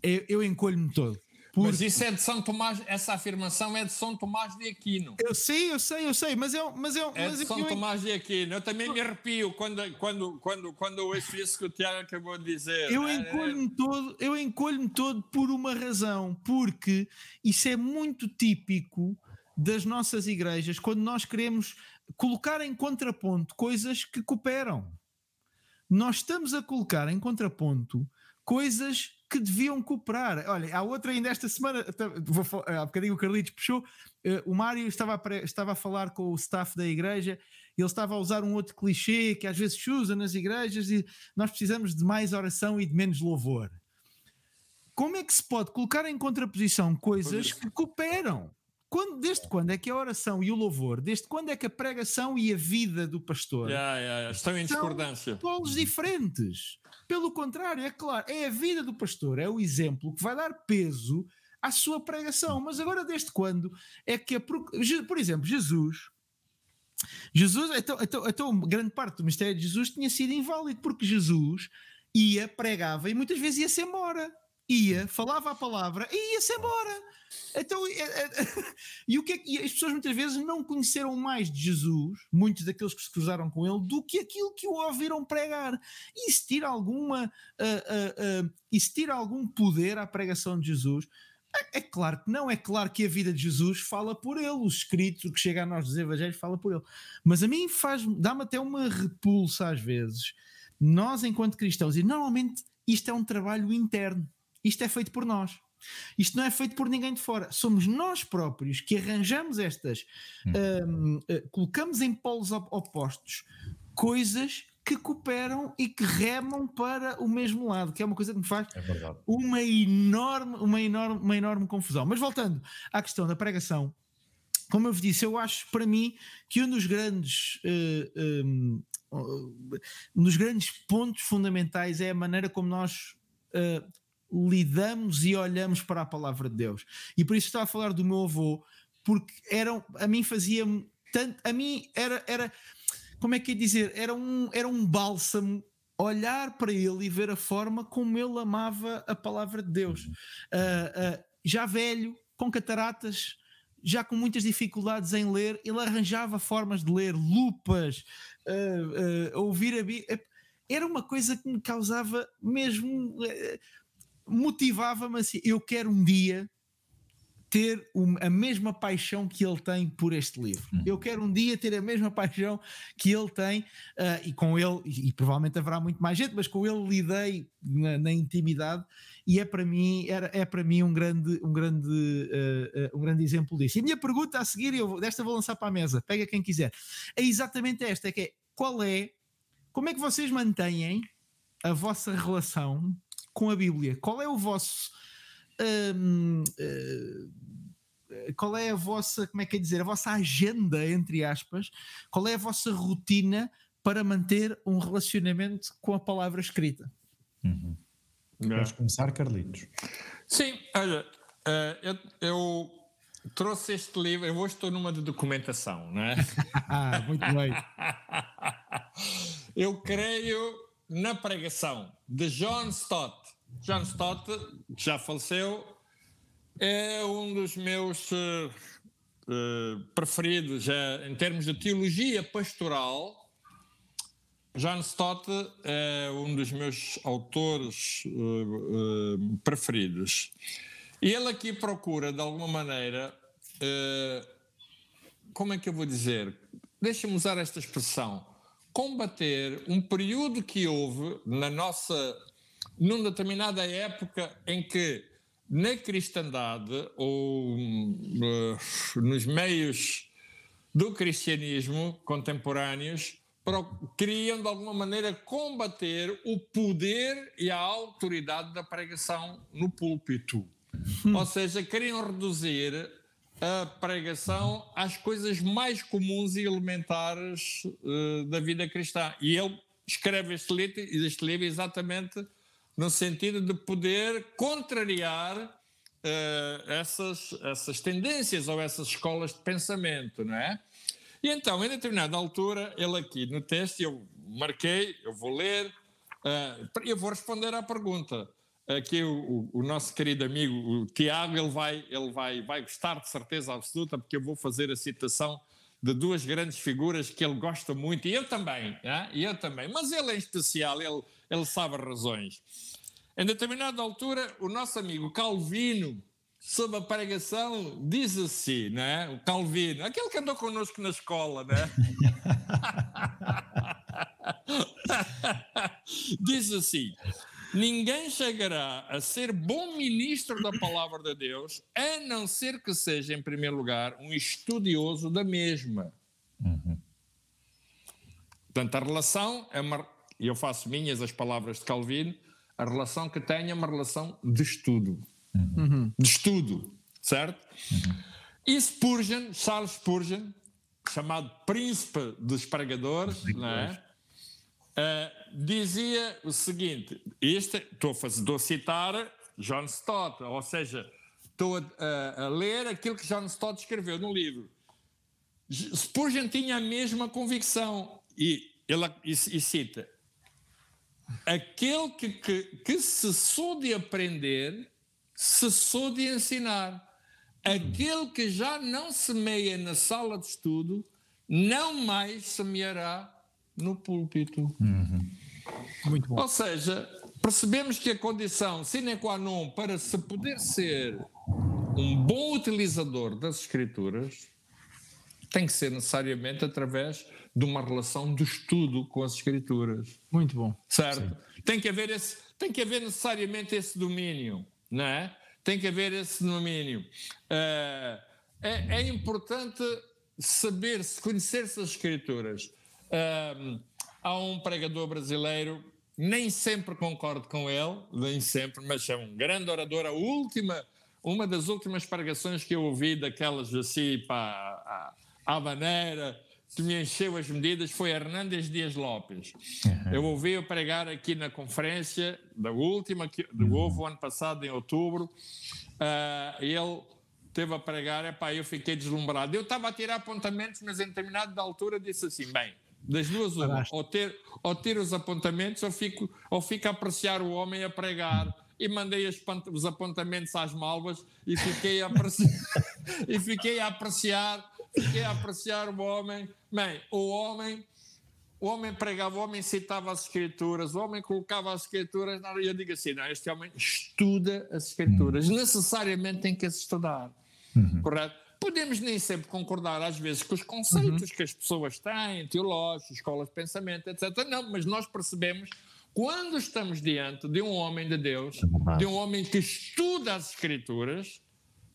eu, eu encolho-me todo. Porque Mas isso é de São Tomás, essa afirmação é de São Tomás de Aquino. eu sei, eu sei, eu sei, mas eu, mas eu, É mas de São eu- Tomás de Aquino. Eu também me arrepio quando, quando, quando, quando eu ouço isso que o Tiago acabou de dizer. Eu né? encolho-me todo, eu encolho-me todo por uma razão, porque isso é muito típico das nossas igrejas quando nós queremos colocar em contraponto coisas que cooperam. Nós estamos a colocar em contraponto coisas que deviam cooperar. Olha, há outra ainda esta semana, vou, há bocadinho o Carlitos puxou, eh, o Mário estava a, pre- estava a falar com o staff da igreja, ele estava a usar um outro clichê que às vezes se usa nas igrejas e nós precisamos de mais oração e de menos louvor. Como é que se pode colocar em contraposição coisas isso. que cooperam? Quando, desde quando é que a oração e o louvor, desde quando é que a pregação e a vida do pastor Ya, ya, ya, Estão em São discordância. polos diferentes? Pelo contrário, é claro, é a vida do pastor, é o exemplo que vai dar peso à sua pregação. Mas agora, desde quando é que, a, por exemplo, Jesus. Jesus, então, então, então, grande parte do mistério de Jesus tinha sido inválido, porque Jesus ia, pregava e muitas vezes ia-se embora. Ia, falava a palavra e ia-se embora. Então, é- é- e, o que é que- e as pessoas muitas vezes não conheceram mais de Jesus, muitos daqueles que se cruzaram com ele, do que aquilo que o ouviram pregar. E isso tira alguma, ah, ah, ah, isso tira algum poder à pregação de Jesus. É, é claro que não, é claro que a vida de Jesus fala por ele, o que chega a nós dos evangelhos fala por ele. Mas a mim faz, dá-me até uma repulsa às vezes. Nós, enquanto cristãos, e normalmente isto é um trabalho interno, isto é feito por nós. Isto não é feito por ninguém de fora. Somos nós próprios que arranjamos estas, hum, eh, colocamos em polos op- opostos coisas que cooperam e que remam para o mesmo lado, que é uma coisa que me faz É uma enorme, uma enorme, uma enorme confusão. Mas voltando à questão da pregação, como eu vos disse, eu acho para mim que um dos grandes eh, um, um dos grandes pontos fundamentais é a maneira como nós eh, lidamos e olhamos para a palavra de Deus. E por isso estava a falar do meu avô, porque era, a mim fazia tanto, a mim era, era como é que é dizer, era um, era um bálsamo olhar para ele e ver a forma como ele amava a palavra de Deus. Ah, ah, já velho, com cataratas, já com muitas dificuldades em ler, ele arranjava formas de ler, lupas, ah, ouvir a Bíblia. Era uma coisa que me causava mesmo. Motivava-me assim. Eu quero um dia ter a mesma paixão que ele tem por este livro. Eu quero um dia ter a mesma paixão que ele tem, ah, e com ele, e, e provavelmente haverá muito mais gente, mas com ele lidei na, na intimidade, e é para mim, era, é para mim um grande, um, grande, ah, ah, um grande exemplo disso. E a minha pergunta a seguir, eu, desta vou lançar para a mesa, pega quem quiser, é exatamente esta: é que é, qual é, como é que vocês mantêm a vossa relação com a Bíblia? Qual é o vosso. Hum, uh, qual é a vossa, como é que é dizer, a vossa agenda, entre aspas, qual é a vossa rotina para manter um relacionamento com a palavra escrita? Uhum. Vamos começar, Carlitos. Sim, olha, uh, eu, eu, trouxe este livro, eu hoje estou numa de documentação, não é? ah, muito bem. eu creio na pregação de John Stott. John Stott, que já faleceu, é um dos meus uh, uh, preferidos uh, em termos de teologia pastoral. John Stott é um dos meus autores preferidos. E ele aqui procura, de alguma maneira, como é que eu vou dizer? Deixa-me usar esta expressão combater um período que houve na nossa, numa determinada época em que na cristandade ou uh, nos meios do cristianismo contemporâneos queriam de alguma maneira combater o poder e a autoridade da pregação no púlpito. Hum. Ou seja, queriam reduzir a pregação às coisas mais comuns e elementares uh, da vida cristã. E ele escreve este livro, este livro exatamente no sentido de poder contrariar uh, essas, essas tendências ou essas escolas de pensamento, não é? E então, em determinada altura, ele aqui no texto, eu marquei, eu vou ler, uh, eu vou responder à pergunta aqui o, o, nosso querido amigo o Tiago, ele, vai, ele vai, vai gostar de certeza absoluta, porque eu vou fazer a citação de duas grandes figuras que ele gosta muito, e eu também, né? e eu também, mas ele em especial, ele, ele sabe as razões. Em determinada altura, o nosso amigo Calvino, sob a pregação, diz assim, né? o Calvino, aquele que andou connosco na escola, né? diz assim: Ninguém chegará a ser bom ministro da palavra de Deus a não ser que seja, em primeiro lugar, um estudioso da mesma. Uhum. Portanto, a relação é uma. E eu faço minhas as palavras de Calvino, a relação que tem é uma relação de estudo. Uhum. De estudo, certo? Uhum. E Spurgeon, Charles Spurgeon, chamado príncipe dos pregadores, não é? Uh, dizia o seguinte: este, estou, a fazer, estou a citar John Stott, ou seja, estou a, a, a, ler aquilo que John Stott escreveu no livro. Spurgeon tinha a mesma convicção e ele e, e cita: aquele que, que, que cessou de aprender, cessou de ensinar. Aquele que já não semeia na sala de estudo, não mais semeará no púlpito. Uhum. Muito bom. Ou seja, percebemos que a condição sine qua non para se poder ser um bom utilizador das escrituras tem que ser necessariamente através de uma relação de estudo com as escrituras. Muito bom. Certo? Tem que haver esse, tem que haver necessariamente esse domínio, não é? Tem que haver esse domínio. Uh, é, é importante saber-se, conhecer-se as escrituras. Um, há um pregador brasileiro, nem sempre concordo com ele, nem sempre, mas é um grande orador. A última, uma das últimas pregações que eu ouvi daquelas assim, para a, maneira que me encheu as medidas foi Hernandes Dias Lopes. Uhum. Eu ouvi-o pregar aqui na conferência da última, que uhum. houve o ano passado, em outubro, uh, ele teve a pregar, epá, eu fiquei deslumbrado. Eu estava a tirar apontamentos, mas em determinada altura disse assim, bem, das duas, uma. Ou ter, ou ter os apontamentos, ou fico, ou fico a apreciar o homem a pregar. E mandei os apontamentos às malvas e fiquei a apreciar, e fiquei a apreciar, fiquei a apreciar o homem. Bem, o homem o homem pregava, o homem citava as escrituras, o homem colocava as escrituras, e eu digo assim, não, este homem estuda as escrituras, uhum. necessariamente tem que as estudar, uhum. correto? Podemos nem sempre concordar, às vezes, com os conceitos uhum. que as pessoas têm, teológicos, escolas de pensamento, etc. Não, mas nós percebemos quando estamos diante de um homem de Deus, é de um homem que estuda as Escrituras,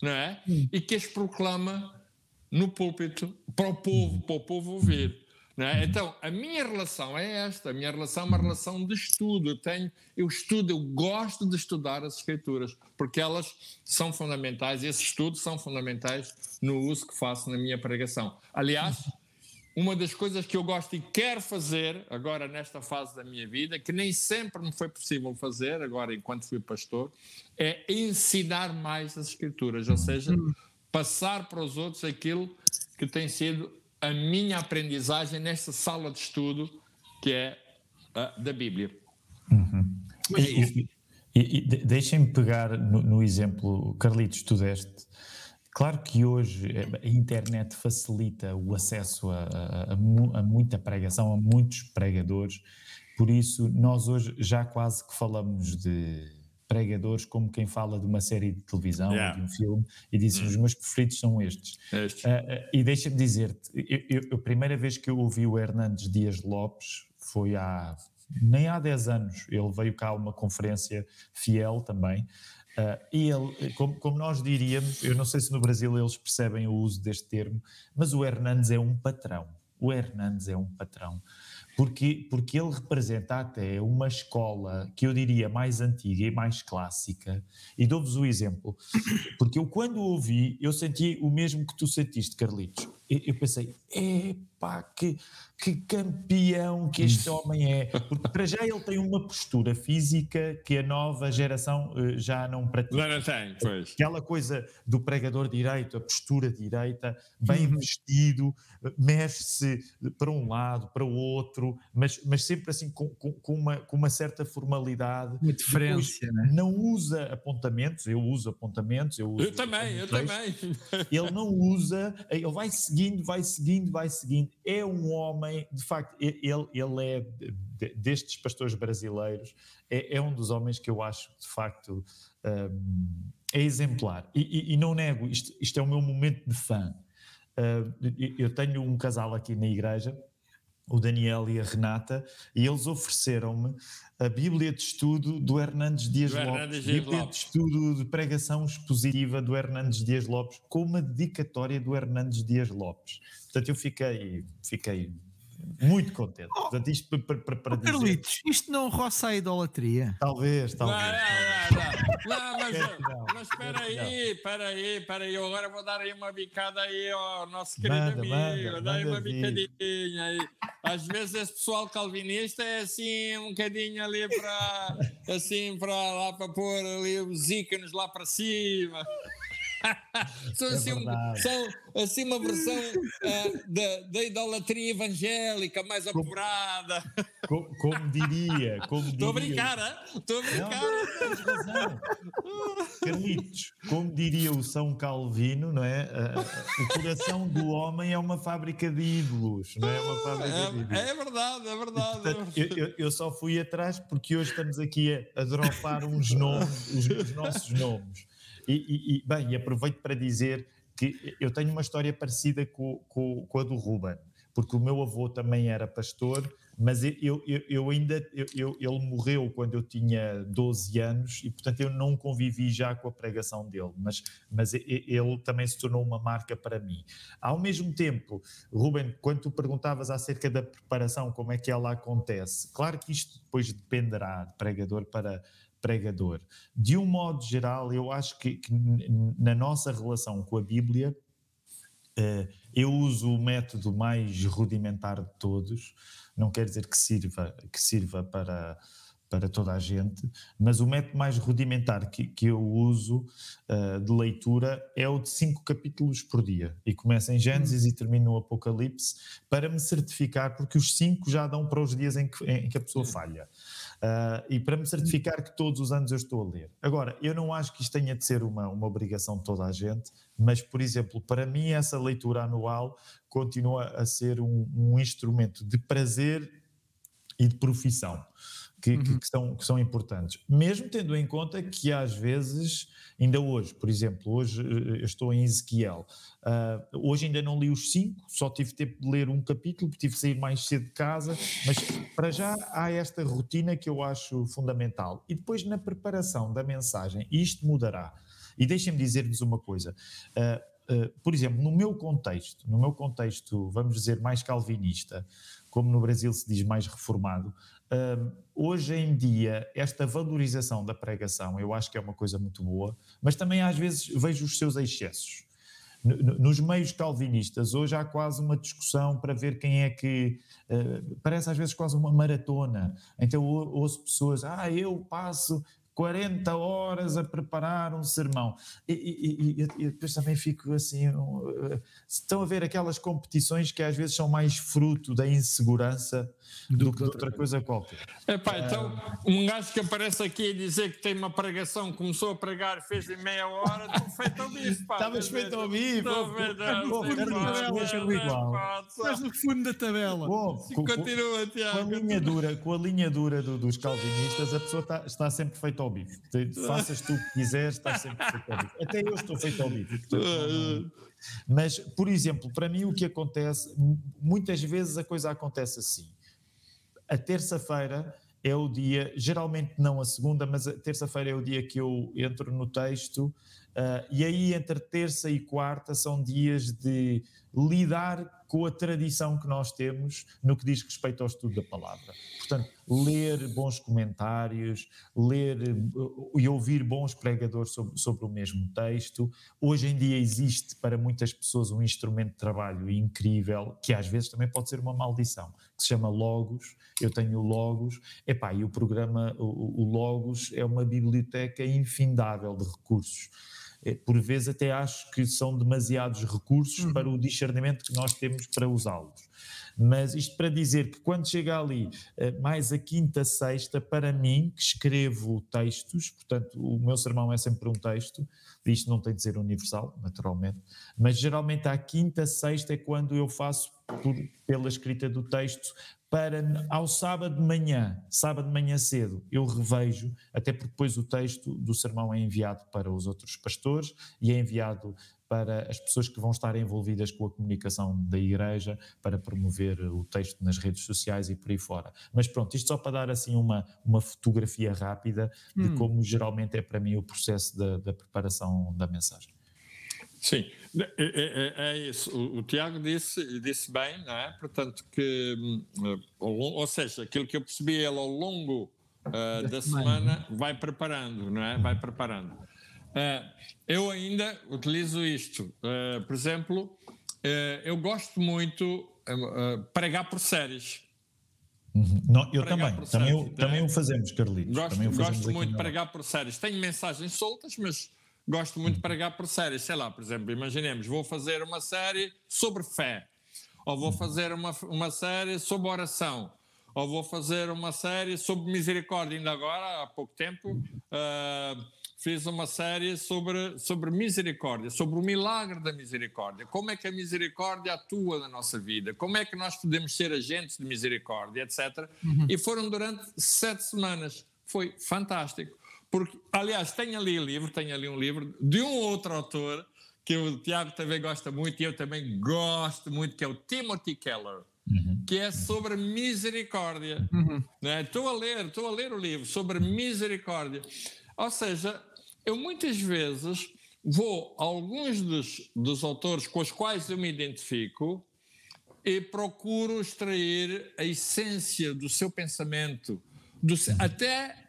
não é? Uhum. E que as proclama no púlpito para o povo, para o povo ouvir. É? Então, a minha relação é esta: a minha relação é uma relação de estudo. Eu, tenho, eu estudo, eu gosto de estudar as Escrituras, porque elas são fundamentais, esses estudos são fundamentais no uso que faço na minha pregação. Aliás, uma das coisas que eu gosto e quero fazer agora nesta fase da minha vida, que nem sempre me foi possível fazer, agora enquanto fui pastor, é ensinar mais as Escrituras, ou seja, passar para os outros aquilo que tem sido a minha aprendizagem nesta sala de estudo que é a da Bíblia. Uhum. E, e, e deixem-me pegar no, no, exemplo, Carlitos, tu deste. Claro que hoje a internet facilita o acesso a, a, a, muita pregação, a muitos pregadores, por isso nós hoje já quase que falamos de pregadores como quem fala de uma série de televisão yeah. ou de um filme e hum. os meus preferidos são estes. estes. Uh, uh, e deixa-me dizer-te, a primeira vez que eu ouvi o Hernandes Dias Lopes foi há nem há 10 anos. Ele veio cá a uma conferência fiel também. Uh, e ele, como, como, nós diríamos, eu não sei se no Brasil eles percebem o uso deste termo, mas o Hernandes é um patrão. O Hernandes é um patrão porque, porque ele representa até uma escola que eu diria mais antiga e mais clássica. E dou-vos o exemplo, porque eu quando o ouvi, eu senti o mesmo que tu sentiste, Carlitos. Eu, eu pensei, epá, que, que campeão que este homem é. Porque para já ele tem uma postura física que a nova geração uh, já não pratica. Não tem, pois. Aquela coisa do pregador direito, a postura direita, bem uhum. vestido, mexe-se para um lado, para o outro, mas, mas sempre assim com, com, com uma, com uma certa formalidade. Uma diferença, né? Não usa apontamentos, eu uso apontamentos. Eu, uso eu também, eu também. Ele não usa, ele vai seguindo, vai seguindo, vai seguindo. É um homem, de facto, ele, ele é destes pastores brasileiros, é, é um dos homens que eu acho, de facto, um, é exemplar. E, e, e não nego, isto, isto é o meu momento de fã. Uh, eu tenho um casal aqui na igreja, o Daniel e a Renata, e eles ofereceram-me a Bíblia de Estudo do Hernandes Dias do Lopes, Hernandes Dias Bíblia Lopes. de Estudo de Pregação Expositiva do Hernandes Dias Lopes, com uma dedicatória do Hernandes Dias Lopes. Portanto, eu fiquei, fiquei muito contente. Oh, Portanto, isto para, para, para oh, dizer... Carlitos, isto não roça a idolatria? Talvez, talvez. Não, não, não, não mas, mas espera aí, espera aí, espera aí. Eu agora vou dar aí uma bicada aí ao nosso querido manda, amigo. Manda, Dá aí uma bicadinha aí. Às vezes esse pessoal calvinista é assim, um bocadinho ali para, assim, para lá para pôr ali os ícones lá para cima. são, é assim, um, são assim uma versão uh, da, da idolatria evangélica mais apurada. Como, como diria, como Estou a brincar, estou a brincar. Não. Carlitos, como diria o São Calvino, não é? Uh, o coração do homem é uma fábrica de ídolos, não é? Uma fábrica é, de ídolos. É verdade, é verdade. Portanto, eu, eu, eu, só fui atrás porque hoje estamos aqui a, a dropar uns nomes, os, os nossos nomes. E, e, e, bem, aproveito para dizer que eu tenho uma história parecida com, com, com a do Ruben, porque o meu avô também era pastor, mas eu, eu, eu ainda, eu, ele morreu quando eu tinha 12 anos e, portanto, eu não convivi já com a pregação dele, mas, mas ele também se tornou uma marca para mim. Ao mesmo tempo, Ruben, quando tu perguntavas acerca da preparação, como é que ela acontece, claro que isto depois dependerá de pregador para pregador. De um modo geral, eu acho que, que na nossa relação com a Bíblia, uh, eu uso o método mais rudimentar de todos, não quer dizer que sirva, que sirva para, para toda a gente, mas o método mais rudimentar que, que eu uso uh, de leitura é o de cinco capítulos por dia. E começa em Gênesis hum. e termina no Apocalipse, para me certificar, porque os cinco já dão para os dias em que, em que a pessoa falha. Uh, e para me certificar que todos os anos eu estou a ler. Agora, eu não acho que isto tenha de ser uma, uma obrigação de toda a gente, mas, por exemplo, para mim, essa leitura anual continua a ser um, um instrumento de prazer e de profissão que, uhum. que, são, que são importantes. Mesmo tendo em conta que às vezes, ainda hoje, por exemplo, hoje eh, eu estou em Ezequiel, uh, hoje ainda não li os cinco, só tive tempo de ler um capítulo, tive de sair mais cedo de casa, mas para já há esta rotina que eu acho fundamental. E depois na preparação da mensagem, isto mudará. E deixem-me dizer-vos uma coisa. Uh, uh, por exemplo, no meu contexto, no meu contexto, vamos dizer, mais calvinista, como no Brasil se diz mais reformado, hoje em dia, esta valorização da pregação eu acho que é uma coisa muito boa, mas também às vezes vejo os seus excessos. Nos meios calvinistas, hoje há quase uma discussão para ver quem é que. Uh, parece às vezes quase uma maratona. Então ouço pessoas, ah, eu passo 40 horas a preparar um sermão. E, e, e, e, depois também fico assim. Uh, estão a ver aquelas competições que às vezes são mais fruto da insegurança do, do que de outra coisa qualquer. Epá, então, um gajo que aparece aqui a dizer que tem uma pregação, começou a pregar, fez em meia hora, estou feito ao bife. Estavas feito ao bife. Estás no fundo da tabela. Bom, com, Continua, Tiago. Com a linha dura, com a linha dura do, dos calvinistas, a pessoa está, está sempre feita ao bife. Faças tu o que quiseres, estás sempre feito ao. Até eu estou feito ao bife. Mas, por exemplo, para mim o que acontece, muitas vezes a coisa acontece assim a terça-feira é o dia, geralmente não a segunda, mas a terça-feira é o dia que eu entro no texto, uh, e aí entre terça e quarta são dias de lidar com a tradição que nós temos no que diz respeito ao estudo da palavra. Portanto, ler bons comentários, ler uh, e ouvir bons pregadores sobre, sobre, o mesmo texto. Hoje em dia existe para muitas pessoas um instrumento de trabalho incrível, que às vezes também pode ser uma maldição, que se chama Logos. Eu tenho Logos, epá, e o programa, o, o Logos é uma biblioteca infindável de recursos. É, por vezes até acho que são demasiados recursos uhum. para o discernimento que nós temos para usá-los. Mas isto para dizer que quando chega ali eh, mais a quinta, sexta, para mim, que escrevo textos, portanto, o meu sermão é sempre um texto, isto não tem de ser universal, naturalmente, mas geralmente à quinta, sexta é quando eu faço por, pela escrita do texto para ao sábado de manhã, sábado de manhã cedo, eu revejo, até porque depois o texto do sermão é enviado para os outros pastores e é enviado para as pessoas que vão estar envolvidas com a comunicação da igreja, para promover o texto nas redes sociais e por aí fora. Mas pronto, isto só para dar assim uma, uma fotografia rápida de hum. como geralmente é para mim o processo da, da preparação da mensagem. Sim, é, é, é, é isso. O, o, Tiago disse, disse bem, não é? Portanto, que, hum, ou, seja, aquilo que eu percebi, ele ao longo uh, da, semana, vai preparando, não é? Vai preparando. Uh, eu ainda utilizo isto. Uh, por exemplo, eu gosto muito pregar por séries. Uhum. Não, eu também, também, séries, também o fazemos, Carlitos. Gosto, gosto muito de pregar por séries. Tenho mensagens soltas, mas gosto muito de pregar por séries. Sei lá, por exemplo, imaginemos, vou fazer uma série sobre fé, ou vou fazer uma, uma série sobre oração, ou vou fazer uma série sobre misericórdia. Ainda agora, há pouco tempo, uh, fiz uma série sobre, sobre misericórdia, sobre o milagre da misericórdia. Como é que a misericórdia atua na nossa vida? Como é que nós podemos ser agentes de misericórdia, etc. Uhum. E foram durante sete semanas. Foi fantástico. Porque, aliás, tem ali livro, tem ali um livro de um outro autor que o Tiago também gosta muito e eu também gosto muito, que é o Timothy Keller. Uhum. que é sobre misericórdia. Uhum. Né? Estou a ler, estou a ler o livro sobre misericórdia. Ou seja, eu muitas vezes vou a alguns dos, dos autores com os quais eu me identifico e procuro extrair a essência do seu pensamento, do, até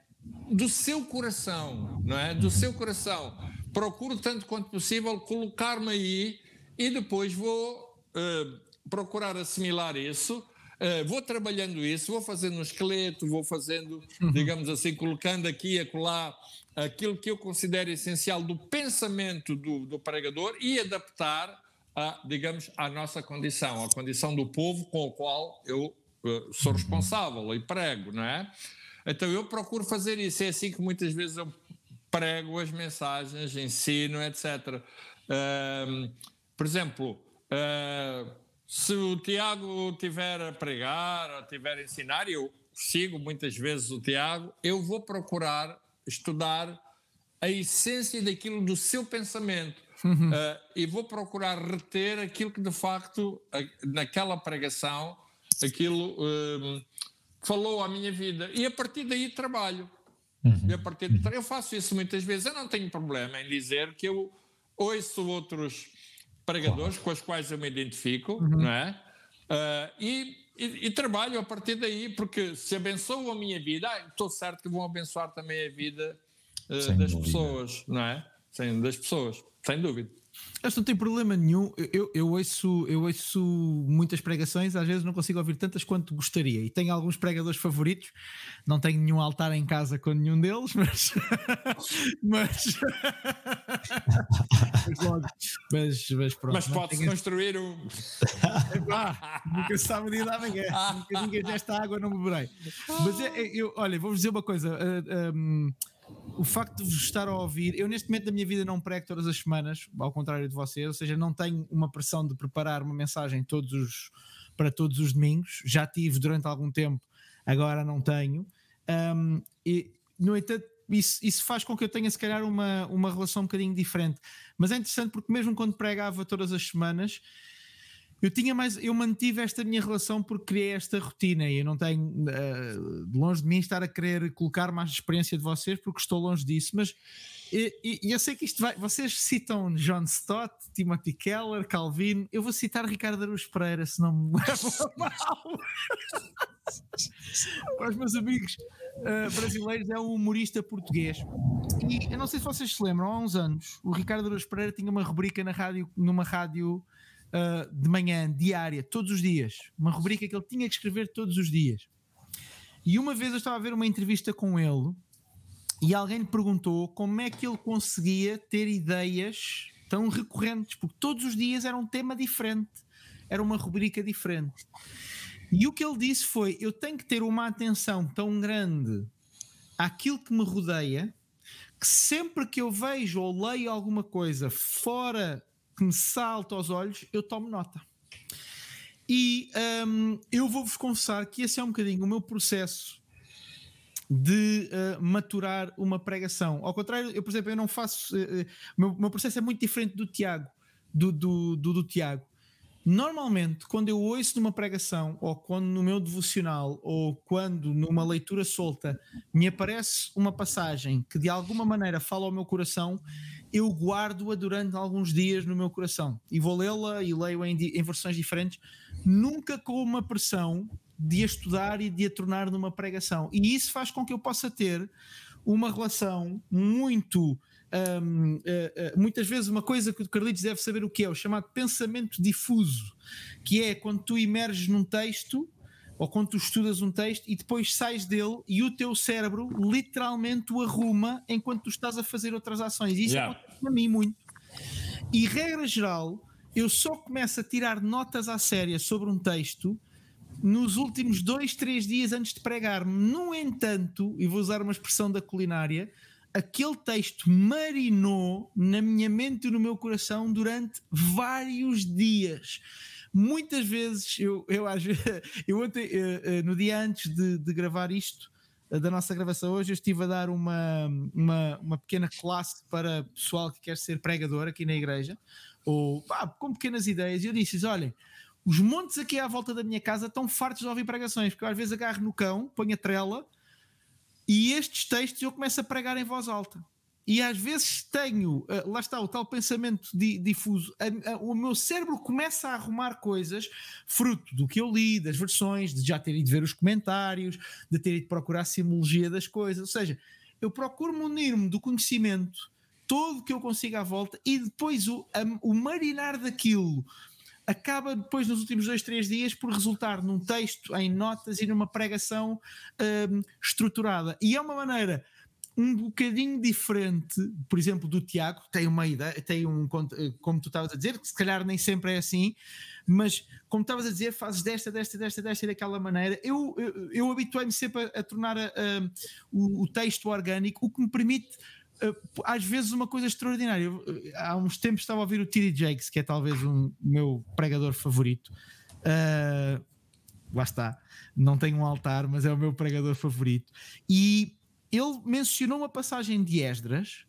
do seu coração, não é? Do seu coração. Procuro tanto quanto possível colocar-me aí e depois vou uh, procurar assimilar isso. Uh, vou trabalhando isso, vou fazendo um esqueleto, vou fazendo, uhum. digamos assim, colocando aqui e acolá aquilo que eu considero essencial do pensamento do, do pregador e adaptar, a, digamos, à nossa condição, à condição do povo com o qual eu uh, sou responsável e prego, não é? Então eu procuro fazer isso. É assim que muitas vezes eu prego as mensagens, ensino, etc. Uh, por exemplo, uh, se o Tiago tiver a pregar, ou tiver a ensinar, eu sigo muitas vezes o Tiago, eu vou procurar estudar a essência daquilo do seu pensamento. Uhum. Uh, e vou procurar reter aquilo que de facto, naquela pregação, aquilo falou à minha vida e a partir daí trabalho. Uhum. E a partir de, eu faço isso muitas vezes. Eu não tenho problema em dizer que eu ouço outros pregadores com os quais eu me identifico, uhum. não é? Uh, e, e, e, trabalho a partir daí, porque se abençoam a minha vida, ah, estou certo que vão abençoar também a vida uh, das dúvida. pessoas, não é? Sem, das pessoas, sem dúvida. Que não tem problema nenhum. Eu, eu, ouço, eu ouço muitas pregações, às vezes não consigo ouvir tantas quanto gostaria. E tenho alguns pregadores favoritos. Não tenho nenhum altar em casa com nenhum deles, mas. mas, mas, mas, pronto. Mas pode-se construir um. Ah, nunca se sabe o dia da manhã. nunca ninguém desta água não beberei. Mas é, é, eu, olha, vou-vos dizer uma coisa. Uh, um, o facto de vos estar a ouvir, eu neste momento da minha vida não prego todas as semanas, ao contrário de vocês, ou seja, não tenho uma pressão de preparar uma mensagem todos os, para todos os domingos, já tive durante algum tempo, agora não tenho. Um, e, no entanto, isso, isso, faz com que eu tenha se calhar uma, uma relação um bocadinho diferente. Mas é interessante porque mesmo quando pregava todas as semanas, eu tinha mais, eu mantive esta minha relação porque criei esta rotina e eu não tenho uh, longe de mim estar a querer colocar mais experiência de vocês porque estou longe disso, mas e, e, eu sei que isto vai. Vocês citam John Stott, Timothy Keller, Calvin. Eu vou citar Ricardo Aruz Pereira, se não me levam mal. Para os meus amigos uh, brasileiros, é um humorista português. E eu não sei se vocês se lembram, há uns anos, o Ricardo Aruz Pereira tinha uma rubrica na rádio, numa rádio uh, de manhã, diária, todos os dias. Uma rubrica que ele tinha que escrever todos os dias. E uma vez eu estava a ver uma entrevista com ele e alguém lhe perguntou como é que ele conseguia ter ideias tão recorrentes, porque todos os dias era um tema diferente, era uma rubrica diferente. E o que ele disse foi: Eu tenho que ter uma atenção tão grande àquilo que me rodeia, que sempre que eu vejo ou leio alguma coisa fora que me salta aos olhos, eu tomo nota. E um, eu vou-vos confessar que esse é um bocadinho o meu processo de uh, maturar uma pregação. Ao contrário, eu, por exemplo, eu não faço. Uh, o meu, meu, processo é muito diferente do Tiago, do, do, do, do Tiago. Normalmente, quando eu ouço numa pregação, ou quando no meu devocional, ou quando numa leitura solta me aparece uma passagem que de alguma maneira fala ao meu coração, eu guardo-a durante alguns dias no meu coração e vou lê-la e leio em, em, versões diferentes, nunca com uma pressão de a estudar e de a tornar numa pregação. E isso faz com que eu possa ter uma relação muito. Um, uh, uh, muitas vezes uma coisa que o Carlitos deve saber o que é, o chamado pensamento difuso, que é quando tu emerges num texto ou quando tu estudas um texto e depois sais dele e o teu cérebro literalmente o arruma enquanto tu estás a fazer outras ações. E isso yeah. acontece a mim muito. E regra geral, eu só começo a tirar notas à séria sobre um texto nos últimos dois, três dias antes de pregar-me. No entanto, e vou usar uma expressão da culinária, aquele texto marinou na minha mente e no meu coração durante vários dias muitas vezes eu, eu, eu ontem, eh, eh, no dia antes de, de gravar isto, eh, da nossa gravação hoje, eu estive a dar uma, uma, uma pequena classe para pessoal que quer ser pregador aqui na igreja, ou com pequenas ideias, e eu disse: olhem, os montes aqui à volta da minha casa estão fartos de ouvir pregações, porque eu às vezes agarro no cão, ponho a trela, e estes textos eu começo a pregar em voz alta e às vezes tenho, uh, lá está o tal pensamento di, difuso, a, a, o meu cérebro começa a arrumar coisas fruto do que eu li, das versões, de já ter ido ver os comentários, de ter ido procurar a simbologia das coisas, ou seja, eu procuro munir-me do conhecimento todo que eu consigo à volta e depois o, a, o marinar daquilo acaba depois nos últimos dois, três dias por resultar num texto em notas e numa pregação um, estruturada. E é uma maneira um bocadinho diferente, por exemplo, do Tiago, tem uma ideia, tem um, como tu estavas a dizer, que se calhar nem sempre é assim, mas como estavas a dizer, fazes desta, desta, desta, desta e daquela maneira. Eu, eu, eu habituei-me sempre a, a tornar a, a, o, o, texto orgânico, o que me permite. às vezes uma coisa extraordinária. há uns tempos estava a ouvir o T.D. Jakes, que é talvez o um, meu pregador favorito. Uh, lá está, não tenho um altar, mas é o meu pregador favorito. E ele mencionou uma passagem de Esdras,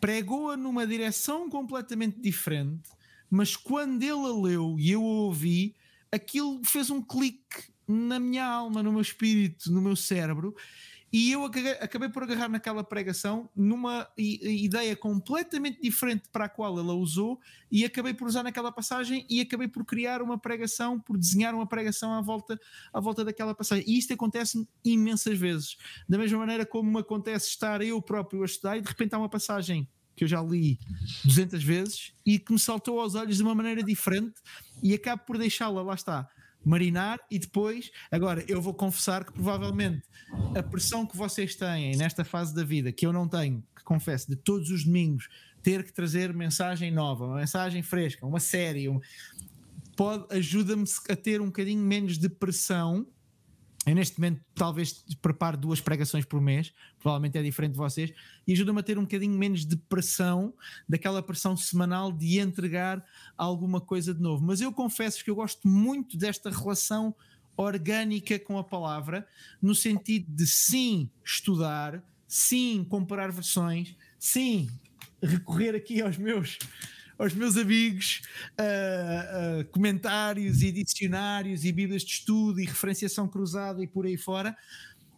pregou-a numa direção completamente diferente, mas quando ele a leu e eu a ouvi, aquilo fez um clique na minha alma, no meu espírito, no meu cérebro, E eu acabei por agarrar naquela pregação numa ideia completamente diferente para a qual ela usou e acabei por usar naquela passagem e acabei por criar uma pregação, por desenhar uma pregação à volta, à volta daquela passagem. E isto acontece imensas vezes. Da mesma maneira como acontece estar eu próprio a estudar e de repente há uma passagem que eu já li 200 vezes e que me saltou aos olhos de uma maneira diferente e acabo por deixá-la, lá está, marinar e depois, agora eu vou confessar que provavelmente a pressão que vocês têm nesta fase da vida, que eu não tenho, que confesso, de todos os domingos ter que trazer mensagem nova, uma mensagem fresca, uma série, um, pode ajuda-me a ter um bocadinho menos de pressão. Eu neste momento talvez preparo duas pregações por mês, provavelmente é diferente de vocês, e ajuda-me a ter um bocadinho menos de pressão, daquela pressão semanal de entregar alguma coisa de novo. Mas eu confesso que eu gosto muito desta relação orgânica com a palavra, no sentido de sim estudar, sim comparar versões, sim recorrer aqui aos meus aos meus amigos uh, uh, comentários e dicionários e bíblias de estudo e referenciação cruzada e por aí fora,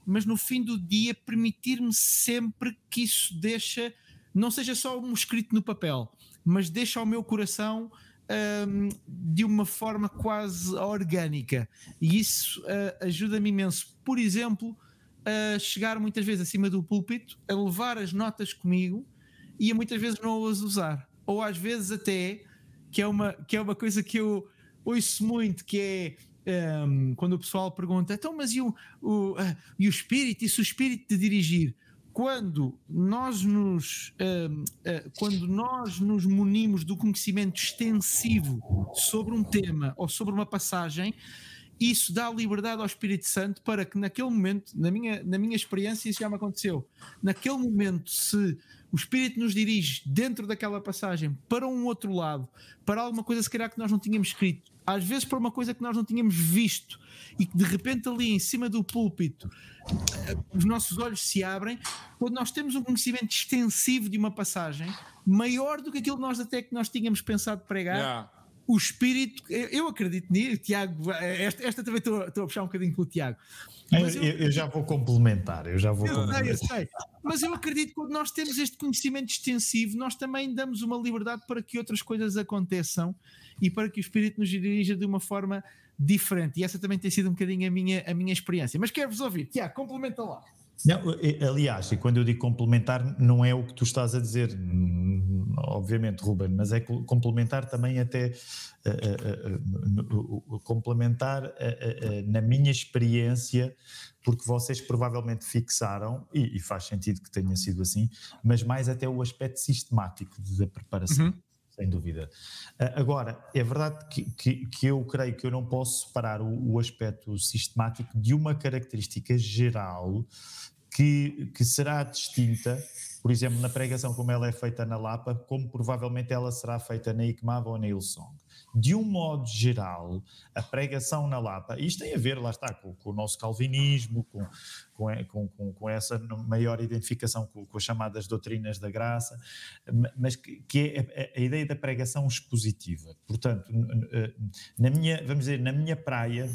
mas no fim do dia permitir-me sempre que isso deixa, não seja só um escrito no papel, mas deixa ao meu coração um, de uma forma quase orgânica e isso uh, ajuda-me imenso. Por exemplo, a chegar muitas vezes acima do púlpito, a levar as notas comigo e a muitas vezes não as usar ou às vezes até, que é uma, que é uma coisa que eu ouço muito, que é um, quando o pessoal pergunta, então, mas e o, o, uh, e o espírito, e se o espírito de dirigir? Quando nós nos uh, quando nós nos munimos do conhecimento extensivo sobre um tema ou sobre uma passagem, isso dá liberdade ao Espírito Santo para que naquele momento, na minha, na minha experiência, isso já me aconteceu. Naquele momento, se o Espírito nos dirige dentro daquela passagem para um outro lado, para alguma coisa se calhar que nós não tínhamos escrito, às vezes para uma coisa que nós não tínhamos visto e que de repente ali em cima do púlpito eh, os nossos olhos se abrem, quando nós temos um conhecimento extensivo de uma passagem, maior do que aquilo que nós até que nós tínhamos pensado pregar. Yeah o espírito, eu acredito nisso, Tiago, esta, esta também estou, estou a puxar um bocadinho pelo Tiago. Mas eu, eu, eu, já vou complementar, eu já vou eu complementar. Sei, eu sei. Mas eu acredito que quando nós temos este conhecimento extensivo, nós também damos uma liberdade para que outras coisas aconteçam e para que o espírito nos dirija de uma forma diferente. E essa também tem sido um bocadinho a minha, a minha experiência. Mas quero-vos ouvir. Tiago, complementa lá. Não, aliás, e quando eu digo complementar, não é o que tu estás a dizer, obviamente, Ruben, mas é complementar também até uh, uh, uh, complementar na minha experiência, porque vocês provavelmente fixaram, e, e, faz sentido que tenha sido assim, mas mais até o aspecto sistemático da preparação. Uhum sem dúvida. Agora, é verdade que, que, que, eu creio que eu não posso separar o, o aspecto sistemático de uma característica geral que, que será distinta, por exemplo, na pregação como ela é feita na Lapa, como provavelmente ela será feita na ICMAV ou na Ilsong. De um modo geral, a pregação na Lapa, isto tem a ver, lá está, com, com o nosso calvinismo, com, com, com, com, essa maior identificação com, com, as chamadas doutrinas da graça, mas que, que é a, a, ideia da pregação expositiva. Portanto, eh, na minha, vamos dizer, na minha praia,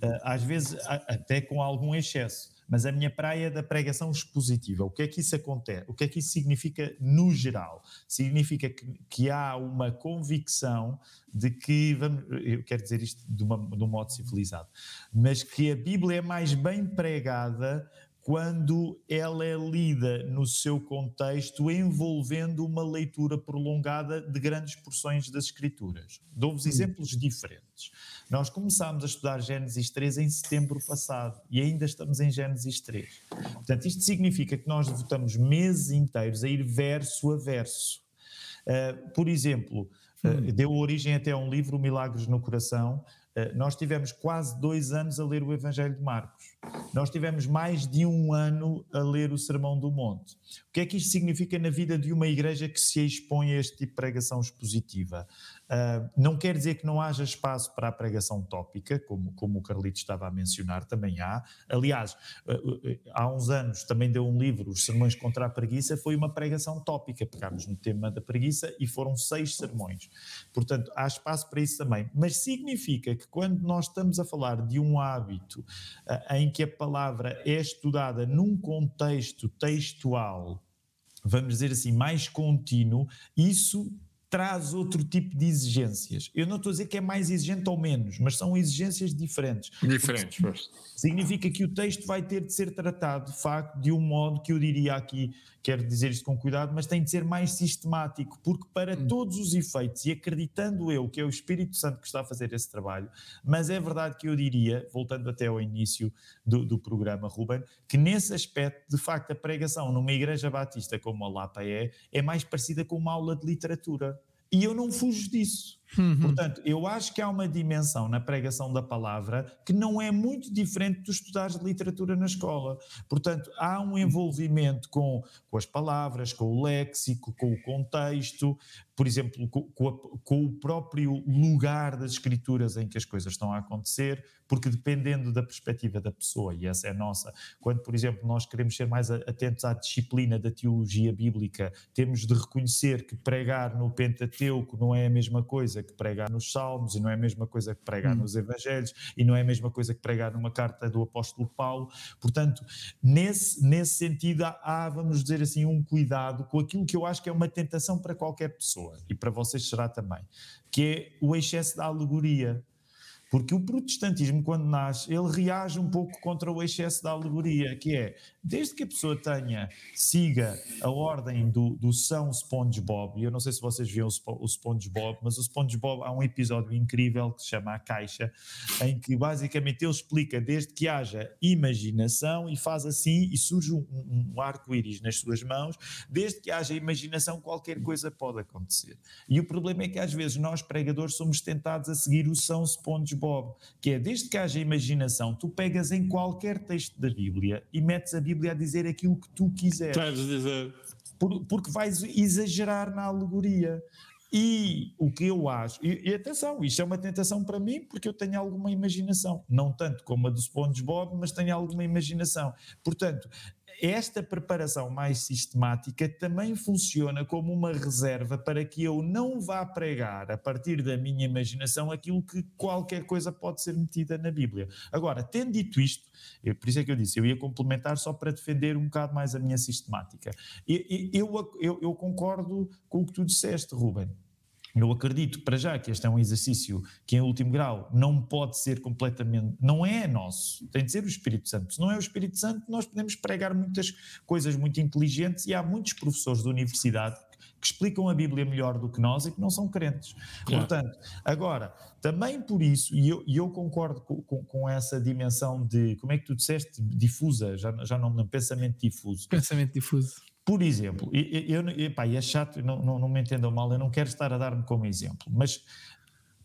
eh, às vezes até com algum excesso, mas a minha praia é da pregação expositiva. O que é que isso acontece? O que é que isso significa no geral? Significa que, que há uma convicção de que, vamos, eu quero dizer isto de, uma, de um modo civilizado, mas que a Bíblia é mais bem pregada quando ela é lida no seu contexto envolvendo uma leitura prolongada de grandes porções das Escrituras. Dou-vos exemplos diferentes. Nós começámos a estudar Gênesis 3 em setembro passado e ainda estamos em Gênesis 3. Portanto, isto significa que nós devotamos meses inteiros a ir verso a verso. Uh, por exemplo, uh, deu origem até a um livro, Milagres no Coração, eh, nós tivemos quase dois anos a ler o Evangelho de Marcos. Nós tivemos mais de um ano a ler o Sermão do Monte. O que é que isto significa na vida de uma igreja que se expõe a este tipo de pregação expositiva? Uh, não quer dizer que não haja espaço para a pregação tópica, como, como o Carlito estava a mencionar, também há. Aliás, uh, uh, há uns anos também deu um livro, Os Sermões contra a Preguiça, foi uma pregação tópica. Pegámos no tema da preguiça e foram seis sermões. Portanto, há espaço para isso também. Mas significa que quando nós estamos a falar de um hábito em que a palavra é estudada num contexto textual, vamos dizer assim, mais contínuo, isso traz outro tipo de exigências. Eu não estou a dizer que é mais exigente ou menos, mas são exigências diferentes. Diferentes, pois. Significa que o texto vai ter de ser tratado, de facto, de um modo que eu diria aqui, quero dizer isto com cuidado, mas tem de ser mais sistemático, porque para hum. todos os efeitos, e acreditando eu que é o Espírito Santo que está a fazer esse trabalho, mas é verdade que eu diria, voltando até ao início do, do programa, Ruben, que nesse aspecto, de facto, a pregação numa igreja batista como a Lapa é, é mais parecida com uma aula de literatura. E eu não fujo disso. Uhum. Portanto, eu acho que há uma dimensão na pregação da palavra que não é muito diferente dos estudares de literatura na escola. Portanto, há um envolvimento com, com as palavras, com o léxico, com o contexto, por exemplo, com, com, a, com o próprio lugar das escrituras em que as coisas estão a acontecer, porque dependendo da perspectiva da pessoa, e essa é a nossa, quando, por exemplo, nós queremos ser mais atentos à disciplina da teologia bíblica, temos de reconhecer que pregar no Pentateuco não é a mesma coisa coisa que pregar nos Salmos, e não é a mesma coisa que pregar hum. nos Evangelhos, e não é a mesma coisa que pregar numa carta do apóstolo Paulo. Portanto, nesse, nesse sentido, há, vamos dizer assim, um cuidado com aquilo que eu acho que é uma tentação para qualquer pessoa, e para vocês será também, que é o excesso da alegoria. Porque o protestantismo, quando nasce, ele reage um pouco contra o excesso da alegoria, que é desde que a pessoa tenha, siga a ordem do, do São SpongeBob, e eu não sei se vocês viram o SpongeBob, mas o SpongeBob há um episódio incrível que se chama A Caixa, em que basicamente ele explica desde que haja imaginação e faz assim e surge um, um arco-íris nas suas mãos, desde que haja imaginação qualquer coisa pode acontecer. E o problema é que às vezes nós pregadores somos tentados a seguir o São SpongeBob, que é desde que haja imaginação, tu pegas em qualquer texto da Bíblia e metes a Bíblia Bíblia a dizer aquilo que tu quiseres. Queres dizer. Por, porque vais exagerar na alegoria. E o que eu acho, e, e, atenção, isto é uma tentação para mim porque eu tenho alguma imaginação, não tanto como a do SpongeBob, mas tenho alguma imaginação. Portanto, esta preparação mais sistemática também funciona como uma reserva para que eu não vá pregar a partir da minha imaginação aquilo que qualquer coisa pode ser metida na Bíblia. Agora, tendo dito isto, eu, por isso é que eu disse, eu ia complementar só para defender um bocado mais a minha sistemática. Eu, eu, eu, eu concordo com o que tu disseste, Ruben. Eu acredito, para já, que este é um exercício que, em último grau, não pode ser completamente. não é nosso, tem de ser o Espírito Santo. Se não é o Espírito Santo, nós podemos pregar muitas coisas muito inteligentes e há muitos professores de universidade que explicam a Bíblia melhor do que nós e que não são crentes. Claro. Portanto, agora, também por isso, e eu, eu concordo com, com, com, essa dimensão de, como é que tu disseste, difusa, já, já não me pensamento difuso. Pensamento difuso. Por exemplo, eu, eu, pá, é chato, não, não, não me entendam mal, eu não quero estar a dar-me como exemplo, mas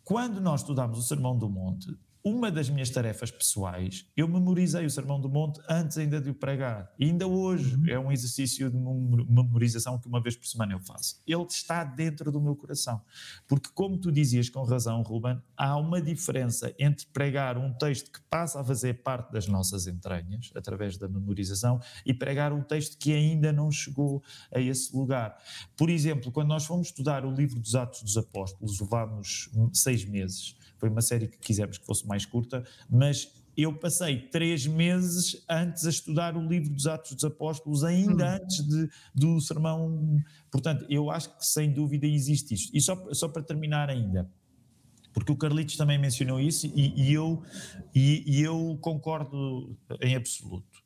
quando nós estudamos o Sermão do Monte, uma das minhas tarefas pessoais, eu memorizei o Sermão do Monte antes ainda de o pregar. E ainda hoje uhum. é um exercício de memorização que uma vez por semana eu faço. Ele está dentro do meu coração. Porque, como tu dizias com razão, Ruben, há uma diferença entre pregar um texto que passa a fazer parte das nossas entranhas, através da memorização, e pregar um texto que ainda não chegou a esse lugar. Por exemplo, quando nós fomos estudar o livro dos Atos dos Apóstolos, levámos seis meses foi uma série que quisemos que fosse mais curta, mas eu passei três meses antes a estudar o livro dos Atos dos Apóstolos, ainda hum. antes de, do sermão. Portanto, eu acho que sem dúvida existe isto. E só, só para terminar ainda, porque o Carlitos também mencionou isso e, e eu, e, e, eu concordo em absoluto.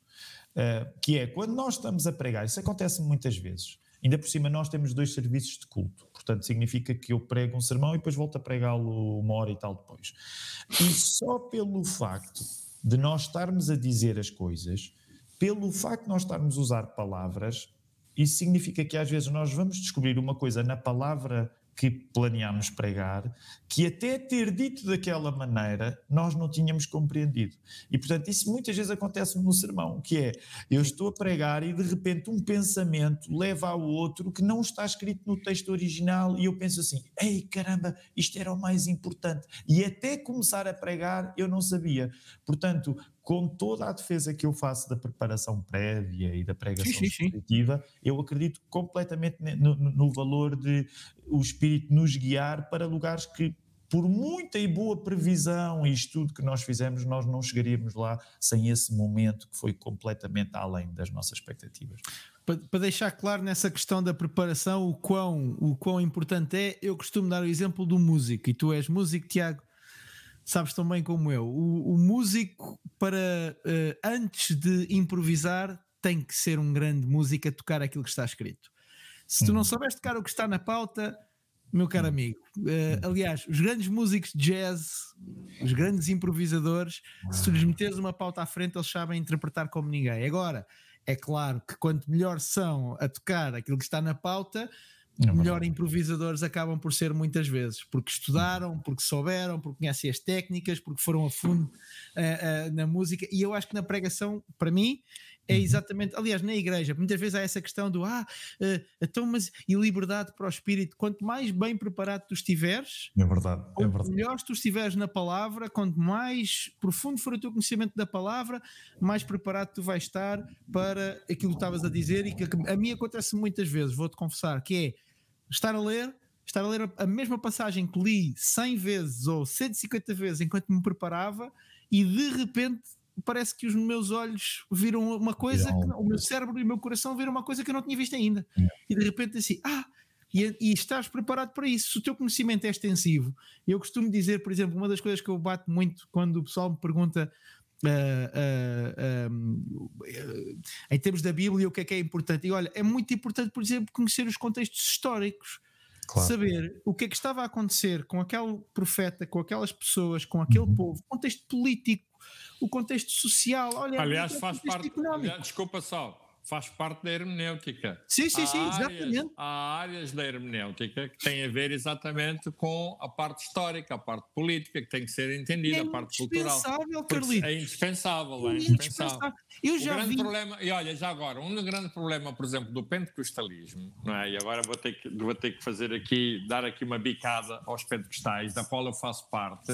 Uh, que é quando nós estamos a pregar, isso acontece muitas vezes. Ainda por cima, nós temos dois serviços de culto. Portanto, significa que eu prego um sermão e depois volto a pregá-lo uma hora e tal depois. E só pelo facto de nós estarmos a dizer as coisas, pelo facto de nós estarmos a usar palavras, isso significa que às vezes nós vamos descobrir uma coisa na palavra que planeámos pregar, que até ter dito daquela maneira nós não tínhamos compreendido. E portanto, isso muitas vezes acontece no sermão, que é eu estou a pregar e de repente um pensamento leva ao outro que não está escrito no texto original e eu penso assim: ei caramba, isto era o mais importante. E até começar a pregar eu não sabia. Portanto, com toda a defesa que eu faço da preparação prévia e da pregação sim, sim, sim. eu acredito completamente no, no, valor de o Espírito nos guiar para lugares que por muita e boa previsão e estudo que nós fizemos, nós não chegaríamos lá sem esse momento que foi completamente além das nossas expectativas. Para, deixar claro nessa questão da preparação, o quão, o quão importante é, eu costumo dar o exemplo do músico, e tu és músico, Tiago, sabes tão bem como eu. O, o músico, para uh, antes de improvisar, tem que ser um grande músico a tocar aquilo que está escrito. Se tu não uhum. souberes tocar o que está na pauta, meu caro uhum. amigo, uh, aliás, os grandes músicos de jazz, os grandes improvisadores, se tu lhes meteres uma pauta à frente, eles sabem interpretar como ninguém. Agora, é claro que quanto melhor são a tocar aquilo que está na pauta, é melhor improvisadores acabam por ser muitas vezes, porque estudaram, porque souberam, porque conhecem as técnicas, porque foram a fundo uh, uh, na música. E eu acho que na pregação, para mim, é uhum. exatamente, aliás, na igreja, muitas vezes há essa questão do ah, uh, então, mas e liberdade para o espírito, quanto mais bem preparado tu estiveres, é verdade, é verdade. melhor tu estiveres na palavra, quanto mais profundo for o teu conhecimento da palavra, mais preparado tu vais estar para aquilo que estavas a dizer e que a mim acontece muitas vezes, vou-te confessar, que é estar a ler, estar a ler a mesma passagem que li 100 vezes ou 150 vezes enquanto me preparava e de repente parece que os meus olhos viram uma coisa, que, o meu cérebro e o meu coração viram uma coisa que eu não tinha visto ainda. É. E de repente assim, ah, e, e, estás preparado para isso. Se o teu conhecimento é extensivo, eu costumo dizer, por exemplo, uma das coisas que eu bato muito quando o pessoal me pergunta Uh, uh, uh, em termos da Bíblia, o que é que é importante? E olha, é muito importante, por exemplo, conhecer os contextos históricos. Claro. Saber o que é que estava a acontecer com aquele profeta, com aquelas pessoas, com aquele uhum. povo, contexto político, o contexto social. Olha, aliás, faz parte. Aliás, desculpa só, faz parte da hermenêutica. Sim, sim, sim, exatamente. Há áreas da hermenêutica que têm a ver exatamente com a parte histórica, a parte política, que tem que ser entendida, é a parte cultural. Carlito. É indispensável, é, é indispensável. Eu já o grande vi... problema, e olha, já agora, um grande problema, por exemplo, do pentecostalismo, não é? e agora vou ter, que, vou ter que fazer aqui, dar aqui uma bicada aos pentecostais, da qual eu faço parte,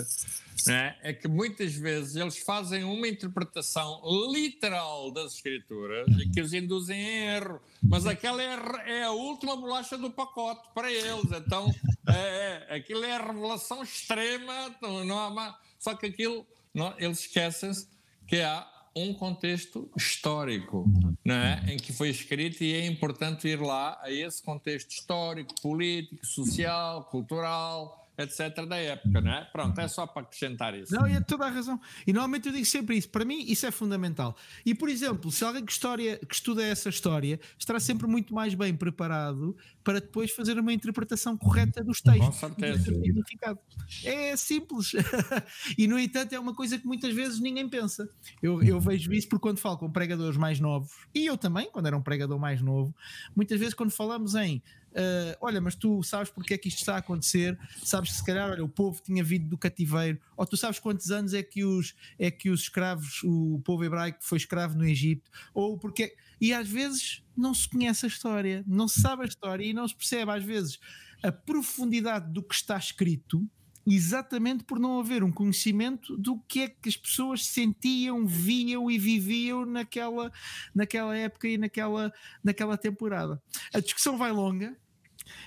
é? é que muitas vezes eles fazem uma interpretação literal das escrituras e que os induzem em erro. Mas aquela é, é, a última bolacha do pacote para eles. Então, é, é, aquilo é a revelação extrema. Não há, só que aquilo, não, eles esquecem-se que há um contexto histórico não é? em que foi escrito e é importante ir lá a esse contexto histórico, político, social, cultural etc., da época, não é? Pronto, é só para acrescentar isso. Não, e é toda a razão. E normalmente eu digo sempre isso. Para mim, isso é fundamental. E, por exemplo, se alguém que, história, que estuda essa história estará sempre muito mais bem preparado para depois fazer uma interpretação correta dos textos. Com certeza. É simples. e, no entanto, é uma coisa que muitas vezes ninguém pensa. Eu, eu vejo isso porque quando falo com pregadores mais novos, e eu também, quando era um pregador mais novo, muitas vezes quando falamos em Uh, olha, mas tu sabes porque é que isto está a acontecer? Sabes que se calhar olha, o povo tinha vindo do cativeiro, ou tu sabes quantos anos é que os, é que os escravos, o povo hebraico foi escravo no Egito, ou porque. E às vezes não se conhece a história, não se sabe a história e não se percebe, às vezes, a profundidade do que está escrito exatamente por não haver um conhecimento do que é que as pessoas sentiam, viam e viviam naquela, naquela época e naquela, naquela temporada. A discussão vai longa.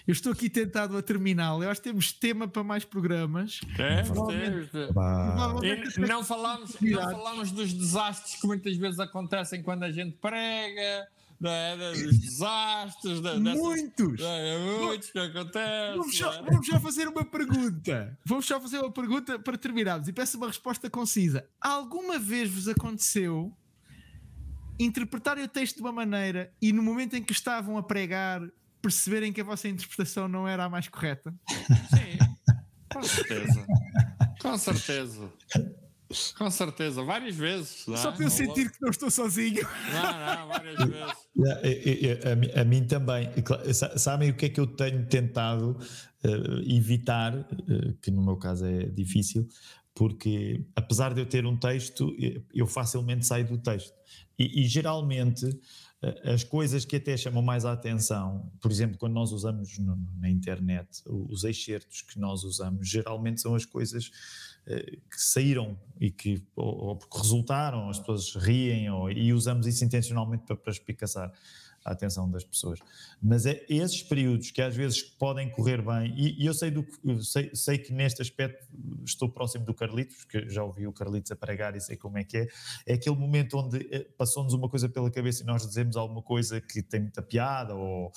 Eu estou aqui tentado a terminá-la. Eu acho que temos tema para mais programas. Temos, temos. Não falamos, não falamos dos desastres que muitas vezes acontecem quando a gente prega é? dos desastres, da, muitos, é, muitos que acontecem. Vamos já, é? vamos já fazer uma pergunta. Vamos já fazer uma pergunta para terminarmos e peço uma resposta concisa. Alguma vez vos aconteceu interpretarem o texto de uma maneira e no momento em que estavam a pregar perceberem que a vossa interpretação não era a mais correta? Sim, com certeza. Com certeza. Com certeza, várias vezes. Só para eu sentir que não estou sozinho. Não, não, várias vezes. A, a, a, mim também. Sabem o que é que eu tenho tentado uh, evitar, uh, que no meu caso é difícil, porque apesar de eu ter um texto, eu facilmente saio do texto. E, e geralmente eh, as coisas que até chamam mais a atenção, por exemplo, quando nós usamos no, na internet, os excertos que nós usamos, geralmente são as coisas eh, que saíram e que ou, ou porque resultaram, as pessoas riem ou, e usamos isso intencionalmente para, para espicaçar. A atenção das pessoas. Mas é esses períodos que às vezes podem correr bem, e, e eu, sei, do, sei, sei, que neste aspecto estou próximo do Carlitos, porque já ouvi o Carlitos a pregar e sei como é que é, é aquele momento onde eh, passou-nos uma coisa pela cabeça e nós dizemos alguma coisa que tem muita piada ou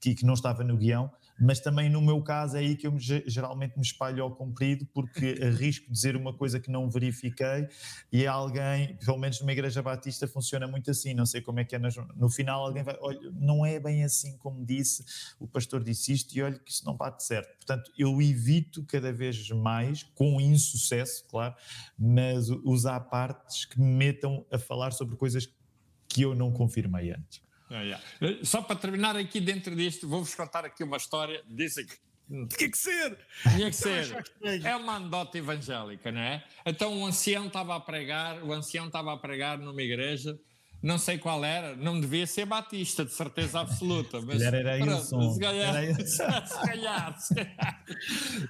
que, que não estava no guião, mas também no meu caso é aí que eu me, geralmente me espalho ao comprido porque arrisco dizer uma coisa que não verifiquei e alguém, pelo menos numa igreja batista funciona muito assim, não sei como é que é, no final alguém vai, olha, não é bem assim como disse, o pastor disse isto e olha que isso não bate certo. Portanto, eu evito cada vez mais, com insucesso, claro, mas usar partes que me metam a falar sobre coisas que eu não confirmei antes. Ah, yeah. Eh, só para terminar aqui dentro disto, vou-vos contar aqui uma história. Dizem que. Tinha que ser! Tinha que ser. É uma anedota evangélica, não é? Então o ancião estava a pregar, o ancião estava a pregar numa igreja, não sei qual era, não devia ser Batista, de certeza absoluta. Mas, era, era pronto, se calhar, era se calhar, se calhar.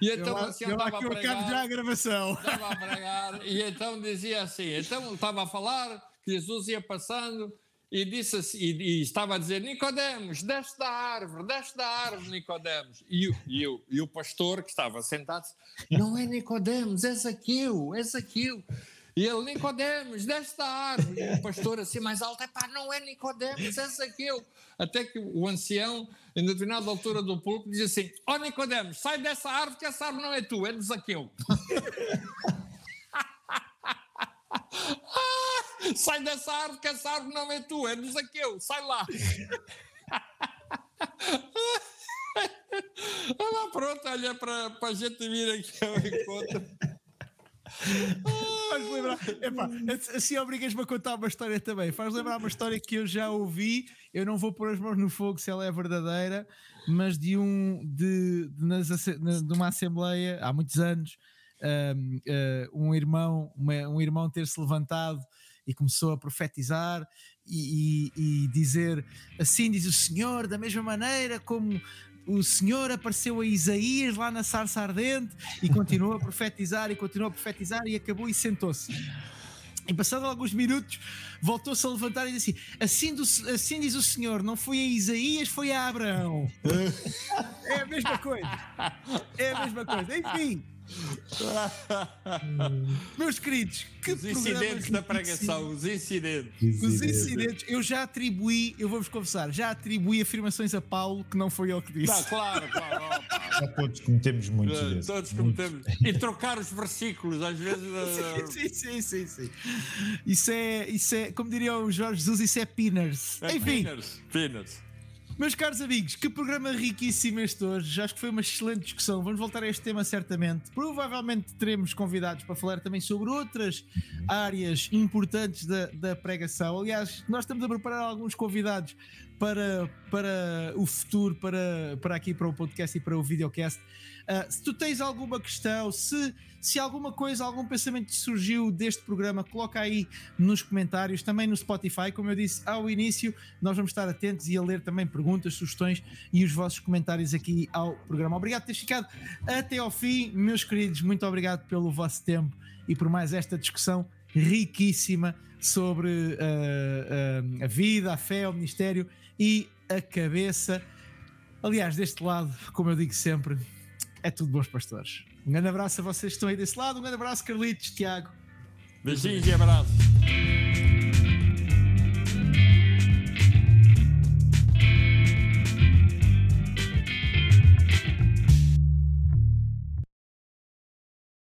E então eu, o ancião estava a pregar. Já a gravação. Estava a pregar, e então dizia assim: então estava a falar, Jesus ia passando e, disse assim, e, e, estava a dizer: Nicodemos, desce da árvore, desce da árvore, Nicodemos. E, e, o, e o pastor que estava sentado Não é Nicodemos, és aquilo, és aquilo. E ele, Nicodemos, desce da árvore. E o pastor assim mais alto: Epá, não é Nicodemos, és aquilo. Até que o ancião, em determinada altura do púlpito, diz assim: Ó oh, Nicodemos, sai dessa árvore, que essa árvore não é tu, é de Zaqueu. Sai dessa árvore, que essa árvore não é tua, é do Zaqueu, sai lá. Ela pronto, olha para, a gente vir aqui ao encontro. Faz lembrar, epá, assim obrigas-me a contar uma história também. Faz lembrar uma história que eu já ouvi. Eu não vou pôr as mãos no fogo se ela é verdadeira, mas de um de, de, de uma assembleia há muitos anos, um, um irmão, um irmão ter se levantado e começou a profetizar e, e, e dizer assim diz o Senhor, da mesma maneira como o Senhor apareceu a Isaías lá na sarça ardente e continuou a profetizar e continuou a profetizar e acabou e sentou-se. E passado alguns minutos, voltou-se a levantar e disse assim, do, assim diz o Senhor: não foi a Isaías, foi a Abraão. é a mesma coisa. É a mesma coisa. Enfim, Meus queridos, que os incidentes da pregação, os incidentes. Os incidentes, eu já atribuí, eu vou-vos confessar, já atribuí afirmações a Paulo que não foi ele que disse. Tá, claro, claro. Já todos cometemos muitos desses. Todos cometemos. E trocar os versículos, às vezes. sim, sim, sim, sim, Isso é, isso é, como diria o Jorge Jesus, isso é pinners. É Enfim. Pinners, pinners. Meus caros amigos, que programa riquíssimo este hoje. Acho que foi uma excelente discussão. Vamos voltar a este tema certamente. Provavelmente teremos convidados para falar também sobre outras áreas importantes da, da pregação. Aliás, nós estamos a preparar alguns convidados para, para o futuro, para, para aqui para o podcast e para o videocast. Uh, se tu tens alguma questão, se, se alguma coisa, algum pensamento surgiu deste programa, coloca aí nos comentários, também no Spotify. Como eu disse ao início, nós vamos estar atentos e a ler também perguntas, sugestões e os vossos comentários aqui ao programa. Obrigado por teres ficado até ao fim, meus queridos. Muito obrigado pelo vosso tempo e por mais esta discussão riquíssima sobre uh, uh, a vida, a fé, o ministério e a cabeça. Aliás, deste lado, como eu digo sempre, é tudo bons pastores. Um grande abraço a vocês que estão aí desse lado, um grande abraço, Carlitos, Tiago. Beijinhos e abraços.